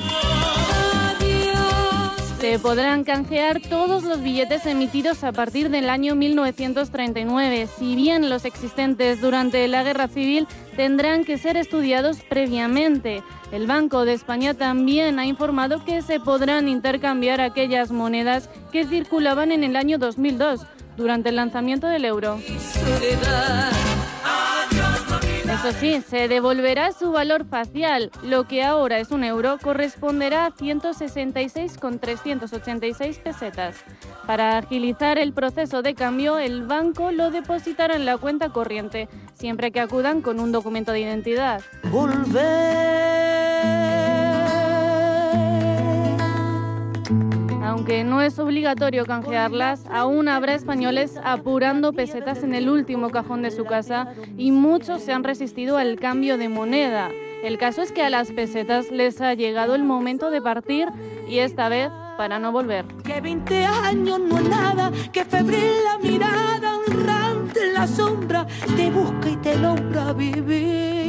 Speaker 13: Se podrán canjear todos los billetes emitidos a partir del año 1939, si bien los existentes durante la Guerra Civil tendrán que ser estudiados previamente. El Banco de España también ha informado que se podrán intercambiar aquellas monedas que circulaban en el año 2002, durante el lanzamiento del euro. Eso sí, se devolverá su valor facial. Lo que ahora es un euro corresponderá a 166,386 pesetas. Para agilizar el proceso de cambio, el banco lo depositará en la cuenta corriente, siempre que acudan con un documento de identidad. Aunque no es obligatorio canjearlas, aún habrá españoles apurando pesetas en el último cajón de su casa y muchos se han resistido al cambio de moneda. El caso es que a las pesetas les ha llegado el momento de partir y esta vez para no volver.
Speaker 26: Que 20 años no nada, que febril la mirada en la sombra te busca y te vivir.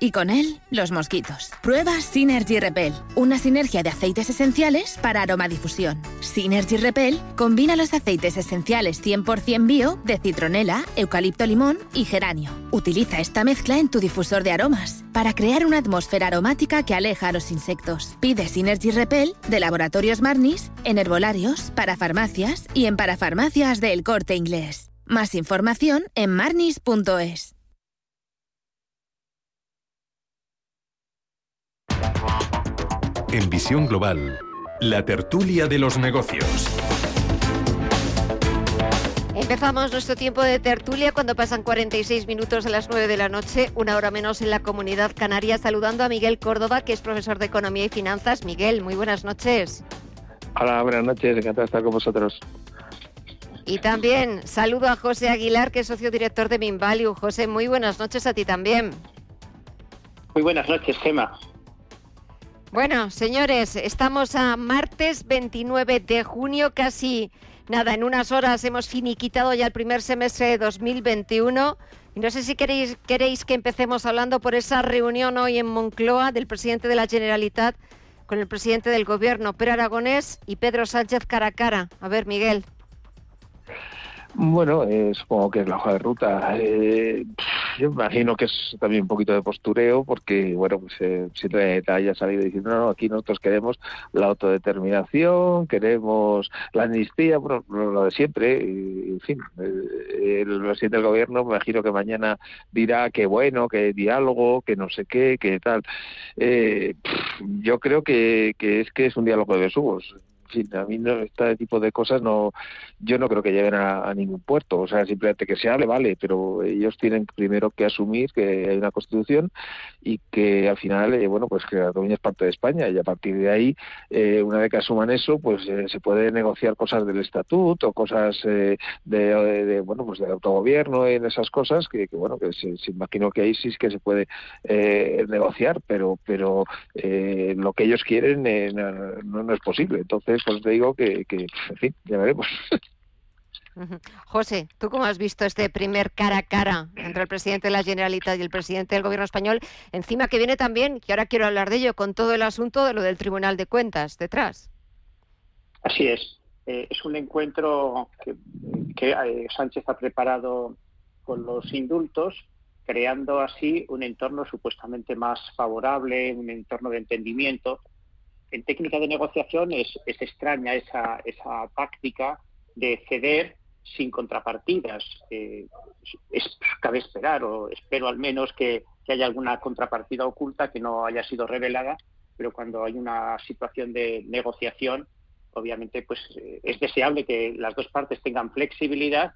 Speaker 27: y con él los mosquitos. Prueba Synergy Repel, una sinergia de aceites esenciales para aromadifusión. Synergy Repel combina los aceites esenciales 100% bio de citronela, eucalipto limón y geranio. Utiliza esta mezcla en tu difusor de aromas para crear una atmósfera aromática que aleja a los insectos. Pide Synergy Repel de Laboratorios Marnis en herbolarios, para farmacias y en parafarmacias del Corte Inglés. Más información en marnis.es.
Speaker 22: En Visión Global, la tertulia de los negocios.
Speaker 10: Empezamos nuestro tiempo de tertulia cuando pasan 46 minutos de las 9 de la noche, una hora menos en la comunidad canaria, saludando a Miguel Córdoba, que es profesor de Economía y Finanzas. Miguel, muy buenas noches.
Speaker 28: Hola, buenas noches, encantado de estar con vosotros.
Speaker 10: Y también saludo a José Aguilar, que es socio director de Minvalue. José, muy buenas noches a ti también.
Speaker 29: Muy buenas noches, Gema.
Speaker 10: Bueno, señores, estamos a martes 29 de junio, casi nada, en unas horas hemos finiquitado ya el primer semestre de 2021. Y no sé si queréis, queréis que empecemos hablando por esa reunión hoy en Moncloa del presidente de la Generalitat con el presidente del gobierno, Pedro Aragonés y Pedro Sánchez cara a cara. A ver, Miguel.
Speaker 28: Bueno, eh, supongo que es la hoja de ruta. Eh, yo imagino que es también un poquito de postureo, porque, bueno, pues eh, siempre haya salido diciendo, no, no, aquí nosotros queremos la autodeterminación, queremos la amnistía, bueno, lo de siempre, y, en fin. Eh, el presidente del gobierno, me imagino que mañana dirá que bueno, que diálogo, que no sé qué, que tal. Eh, yo creo que, que es que es un diálogo de besugos a mí no, este tipo de cosas no, yo no creo que lleguen a, ningún puerto. O sea, simplemente que se hable, vale, pero ellos tienen primero que asumir que hay una constitución y que al final, eh, bueno, pues que Cataluña es parte de España y a partir de ahí, eh, una vez que asuman eso, pues eh, se puede negociar cosas del estatuto, cosas de, bueno, pues del autogobierno en esas cosas que, bueno, que se, imagino que ahí sí que se puede negociar, pero, pero lo que ellos quieren no, no, es posible. Entonces, pues te digo que, que en fin, ya veremos.
Speaker 10: José, ¿tú cómo has visto este primer cara a cara entre el presidente de la Generalitat y el presidente del Gobierno español? Encima que viene también, y ahora quiero hablar de ello, con todo el asunto de lo del Tribunal de Cuentas detrás.
Speaker 29: Así es. Eh, es un encuentro que, eh, Sánchez ha preparado con los indultos, creando así un entorno supuestamente más favorable, un entorno de entendimiento. En técnica de negociación es, extraña esa, esa táctica de ceder sin contrapartidas. Eh, cabe esperar, o espero al menos que, haya alguna contrapartida oculta que no haya sido revelada, pero cuando hay una situación de negociación, obviamente pues eh, es deseable que las dos partes tengan flexibilidad,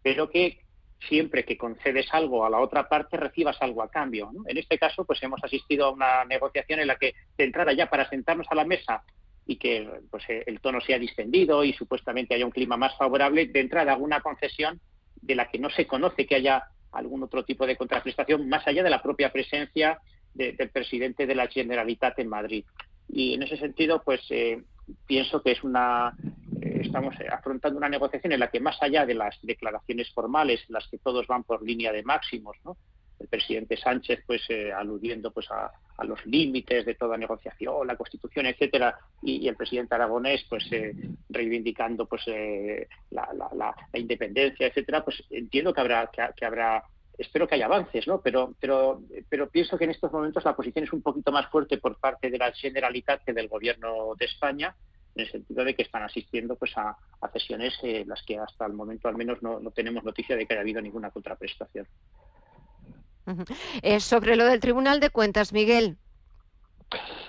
Speaker 29: pero que siempre que concedes algo a la otra parte recibas algo a cambio. En este caso, pues hemos asistido a una negociación en la que de entrada ya para sentarnos a la mesa y que pues, eh, el tono sea distendido y supuestamente haya un clima más favorable, de entrada alguna concesión de la que no se conoce que haya algún otro tipo de contraprestación más allá de la propia presencia del presidente de la Generalitat en Madrid. Y en ese sentido, pues eh, pienso que es una eh, estamos afrontando una negociación en la que más allá de las declaraciones formales, en las que todos van por línea de máximos, ¿no? El presidente Sánchez pues eh, aludiendo pues a, los límites de toda negociación, la Constitución, etcétera, y, el presidente aragonés pues eh, reivindicando pues eh, la, la, independencia, etcétera, pues entiendo que habrá que, habrá espero que haya avances, ¿no? Pero pero pero pienso que en estos momentos la posición es un poquito más fuerte por parte de la Generalitat que del Gobierno de España en el sentido de que están asistiendo pues a, a sesiones en las que hasta el momento al menos no, no tenemos noticia de que haya habido ninguna contraprestación.
Speaker 10: Eh, sobre lo del Tribunal de Cuentas, Miguel.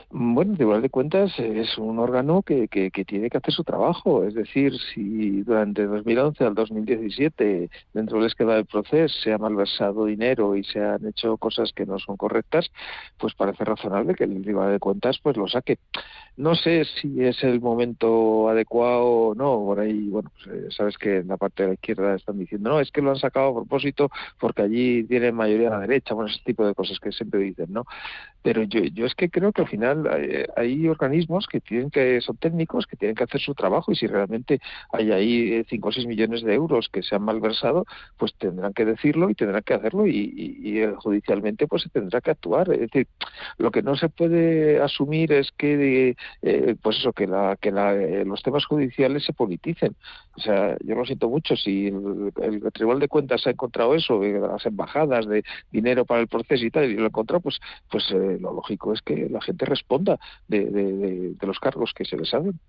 Speaker 28: Bueno, el Tribunal de Cuentas es un órgano que, tiene que hacer su trabajo. Es decir, si durante 2011 al 2017, dentro del esquema del proceso, se ha malversado dinero y se han hecho cosas que no son correctas, pues parece razonable que el Tribunal de Cuentas pues lo saque. No sé si es el momento adecuado o no. Por ahí, bueno, pues, eh, sabes que en la parte de la izquierda están diciendo, no, es que lo han sacado a propósito porque allí tienen mayoría a la derecha. Bueno, ese tipo de cosas que siempre dicen, ¿no? Pero yo, yo es que creo que al final hay, organismos que tienen que son técnicos que tienen que hacer su trabajo y si realmente hay ahí 5 o 6 millones de euros que se han malversado, pues tendrán que decirlo y tendrán que hacerlo y, eh, judicialmente pues se tendrá que actuar. Es decir, lo que no se puede asumir es que eh, pues eso que la, que eh, los temas judiciales se politicen. O sea, yo lo siento mucho si el, Tribunal de Cuentas ha encontrado eso, las embajadas de dinero para el proceso y tal, y lo encontrado, pues pues lo lógico es que la gente responda de, los cargos que se les hacen.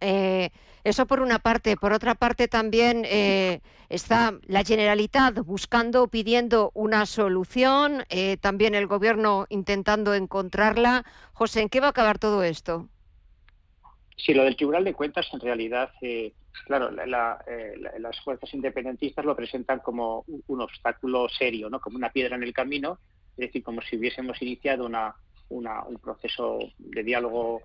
Speaker 10: Eh, eso por una parte. Por otra parte también eh, está la Generalitat buscando, pidiendo una solución, eh, también el Gobierno intentando encontrarla. José, ¿en qué va a acabar todo esto?
Speaker 29: Sí, lo del Tribunal de Cuentas en realidad, claro, las fuerzas independentistas lo presentan como un obstáculo serio, ¿no? como una piedra en el camino es decir, como si hubiésemos iniciado un proceso de diálogo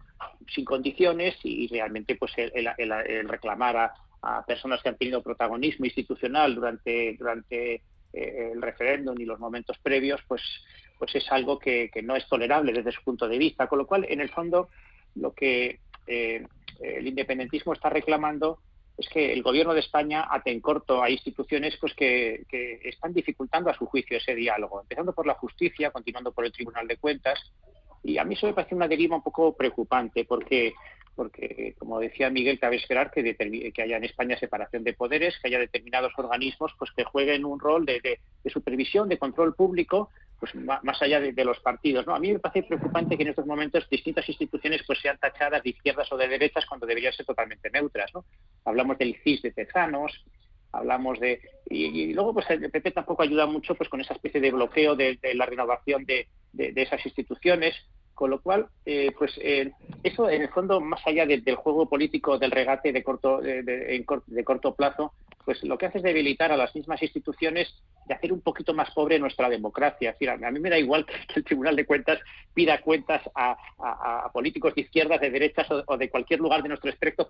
Speaker 29: sin condiciones y realmente pues el, reclamar a, personas que han tenido protagonismo institucional durante, durante eh, el referéndum y los momentos previos, pues, pues es algo que, no es tolerable desde su punto de vista. Con lo cual, en el fondo, lo que eh, el independentismo está reclamando es que el gobierno de España ate en corto a instituciones pues que, están dificultando a su juicio ese diálogo, empezando por la justicia, continuando por el Tribunal de Cuentas. Y a mí eso me parece una deriva un poco preocupante porque, porque como decía Miguel, cabe esperar que, que haya en España separación de poderes, que haya determinados organismos pues que jueguen un rol de, de supervisión, de control público pues más allá de, los partidos. ¿no? A mí me parece preocupante que en estos momentos distintas instituciones pues sean tachadas de izquierdas o de derechas cuando deberían ser totalmente neutras. ¿no? Hablamos del CIS de Tezanos, hablamos de... Y, luego pues el PP tampoco ayuda mucho pues con esa especie de bloqueo de, la renovación de, esas instituciones, Con lo cual, eh, pues eh, eso en el fondo, más allá del juego político del regate de corto, de, corto plazo, pues lo que hace es debilitar a las mismas instituciones de hacer un poquito más pobre nuestra democracia. Es decir, a mí me da igual que el Tribunal de Cuentas pida cuentas a, políticos de izquierdas, de derechas o, de cualquier lugar de nuestro espectro,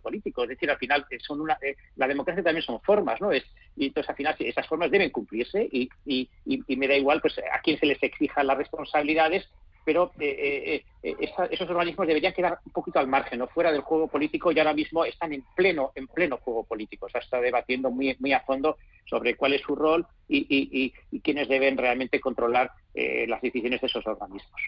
Speaker 29: político. Es decir, al final eh, son una, la democracia también son formas, ¿no? Es, y entonces al final esas formas deben cumplirse y, y, y, me da igual pues a quién se les exija las responsabilidades pero eh, eh, eh, esos organismos deberían quedar un poquito al margen, ¿no? fuera del juego político y ahora mismo están en pleno, en pleno juego político. Se está debatiendo muy, muy a fondo sobre cuál es su rol y, quiénes deben realmente controlar las decisiones de esos organismos.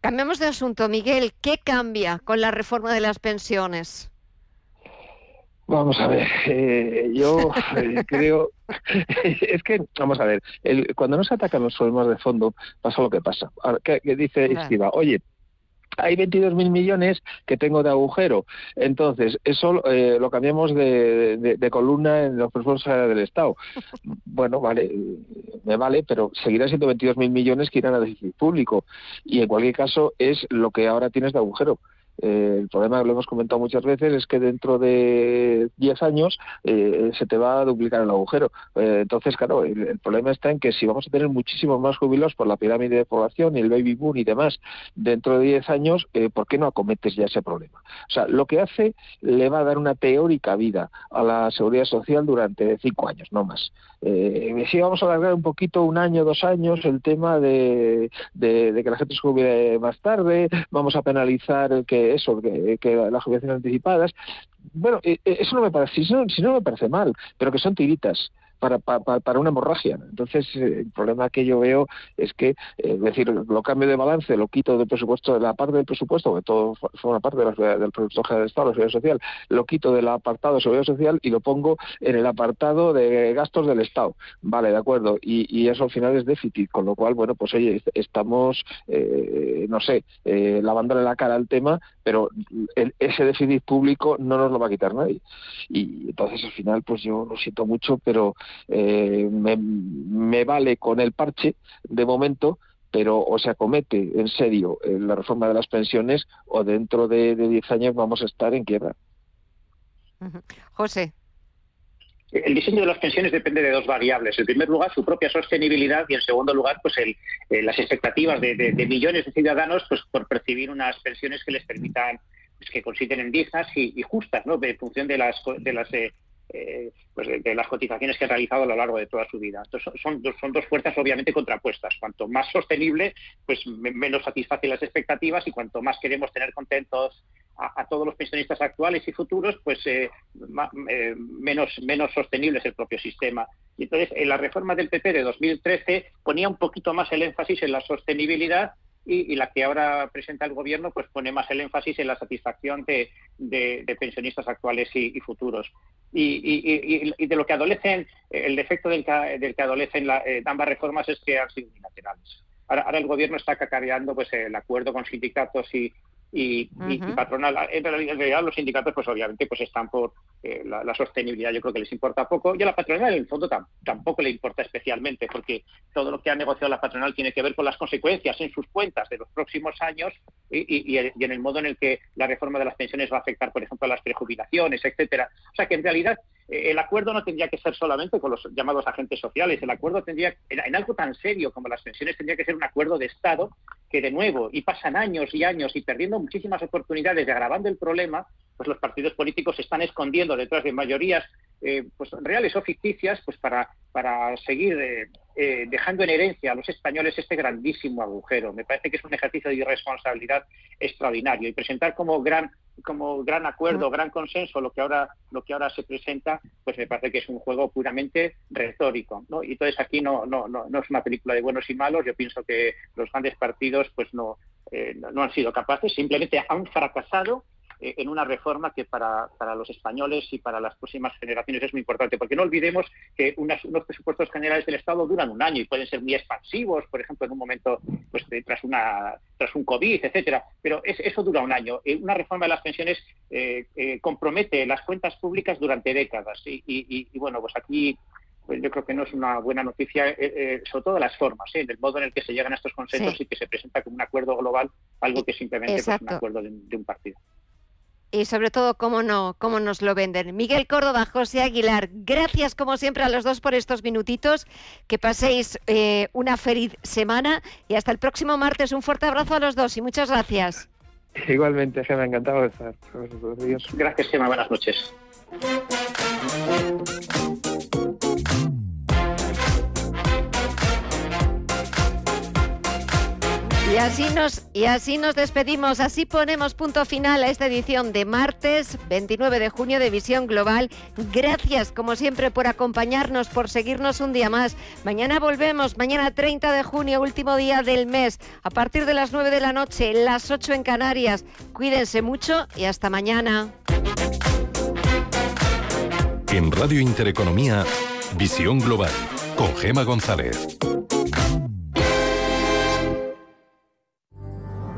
Speaker 10: Cambiamos de asunto, Miguel. ¿Qué cambia con la reforma de las pensiones?
Speaker 28: Vamos a ver, eh, yo eh, creo, es que, vamos a ver, el, cuando no se atacan los problemas de fondo, pasa lo que pasa. Que, dice Estiva, oye, hay 22 mil millones que tengo de agujero. Entonces, eso eh, lo cambiamos de, columna en los presupuestos del Estado. Bueno, vale, me vale, pero seguirá siendo 22 mil millones que irán a déficit público. Y en cualquier caso, es lo que ahora tienes de agujero. Eh, el problema, que lo hemos comentado muchas veces, es que dentro de 10 años eh, se te va a duplicar el agujero. Eh, entonces, claro, el, problema está en que si vamos a tener muchísimos más jubilados por la pirámide de población y el baby boom y demás dentro de 10 años, ¿por qué no acometes ya ese problema? O sea, lo que hace le va a dar una teórica vida a la seguridad social durante 5 años, no más. si vamos a alargar un poquito, un año, dos años, el tema de, de que la gente se jubile más tarde, vamos a penalizar que eso, que, las jubilaciones anticipadas. Bueno, eh, eh, eso no me parece, si no, si no me parece mal, pero que son tiritas para, para, para una hemorragia. Entonces, eh, el problema que yo veo es que, es decir, lo cambio de balance, lo quito del presupuesto, de la parte del presupuesto, que todo forma parte de del presupuesto general del Estado, la seguridad social, lo quito del apartado de seguridad social y lo pongo en el apartado de gastos del Estado. Vale, de acuerdo. Y, eso al final es déficit, con lo cual, bueno, pues oye, estamos, eh, no sé, lavándole la cara al tema, pero ese déficit público no nos lo va a quitar nadie. Y entonces al final, pues yo lo siento mucho, pero eh, me, vale con el parche de momento, pero o se acomete en serio eh, la reforma de las pensiones o dentro de 10 años vamos a estar en quiebra.
Speaker 10: José.
Speaker 29: El diseño de las pensiones depende de dos variables. En primer lugar, su propia sostenibilidad y en segundo lugar, pues el, eh, las expectativas de, millones de ciudadanos pues, por percibir unas pensiones que les permitan pues, que consideren dignas y, justas, ¿no? En función de las, de las eh, pues de, las cotizaciones que ha realizado a lo largo de toda su vida. Entonces, son, dos, son dos fuerzas obviamente contrapuestas. Cuanto más sostenible, pues menos satisface las expectativas y cuanto más queremos tener contentos a, todos los pensionistas actuales y futuros, pues eh, eh, menos, menos sostenible es el propio sistema. Y entonces, en la reforma del PP de 2013 ponía un poquito más el énfasis en la sostenibilidad y, la que ahora presenta el gobierno pues pone más el énfasis en la satisfacción de, pensionistas actuales y, futuros. Y, de lo que adolecen, el defecto del que, del que adolecen eh, ambas reformas es que han sido unilaterales. Ahora, ahora el gobierno está cacareando pues el acuerdo con sindicatos y, y, patronal. En realidad los sindicatos pues obviamente pues están por eh, la, sostenibilidad, yo creo que les importa poco y a la patronal en el fondo tampoco le importa especialmente porque todo lo que ha negociado la patronal tiene que ver con las consecuencias en sus cuentas de los próximos años y, en el modo en el que la reforma de las pensiones va a afectar por ejemplo a las prejubilaciones, etcétera. O sea que en realidad eh, el acuerdo no tendría que ser solamente con los llamados agentes sociales, el acuerdo tendría, en, algo tan serio como las pensiones, tendría que ser un acuerdo de Estado que de nuevo, y pasan años y años y perdiendo muchísimas oportunidades de agravando el problema, pues los partidos políticos se están escondiendo detrás de mayorías eh, pues reales o ficticias pues para, para seguir eh, eh, dejando en herencia a los españoles este grandísimo agujero. Me parece que es un ejercicio de irresponsabilidad extraordinario y presentar como gran como gran acuerdo, gran consenso lo que ahora lo que ahora se presenta, pues me parece que es un juego puramente retórico, ¿no? Y entonces aquí no no no, no es una película de buenos y malos. Yo pienso que los grandes partidos pues no no han sido capaces, simplemente han fracasado eh, en una reforma que para, para, los españoles y para las próximas generaciones es muy importante, porque no olvidemos que unos presupuestos generales del Estado duran un año y pueden ser muy expansivos, por ejemplo, en un momento pues, tras, una, tras un COVID, etcétera, pero eso dura un año. Eh, una reforma de las pensiones eh, compromete las cuentas públicas durante décadas y, bueno, pues aquí pues yo creo que no es una buena noticia, eh, eh, sobre todo las formas, ¿eh? del modo en el que se llegan a estos consensos y que se presenta como un acuerdo global, algo que simplemente es un acuerdo de, un partido.
Speaker 10: Y sobre todo, cómo no, cómo nos lo venden. Miguel Córdoba, José Aguilar, gracias como siempre a los dos por estos minutitos. Que paséis una feliz semana y hasta el próximo martes. Un fuerte abrazo a los dos y muchas gracias.
Speaker 28: Igualmente, Gemma, encantado de estar.
Speaker 29: Gracias, Gemma. Buenas noches.
Speaker 10: Y así, nos, y así nos despedimos, así ponemos punto final a esta edición de martes 29 de junio de Visión Global. Gracias, como siempre, por acompañarnos, por seguirnos un día más. Mañana volvemos, mañana 30 de junio, último día del mes, a partir de las 9 de la noche, las 8 en Canarias. Cuídense mucho y hasta mañana.
Speaker 2: En Radio Intereconomía, Visión Global, con Gema González.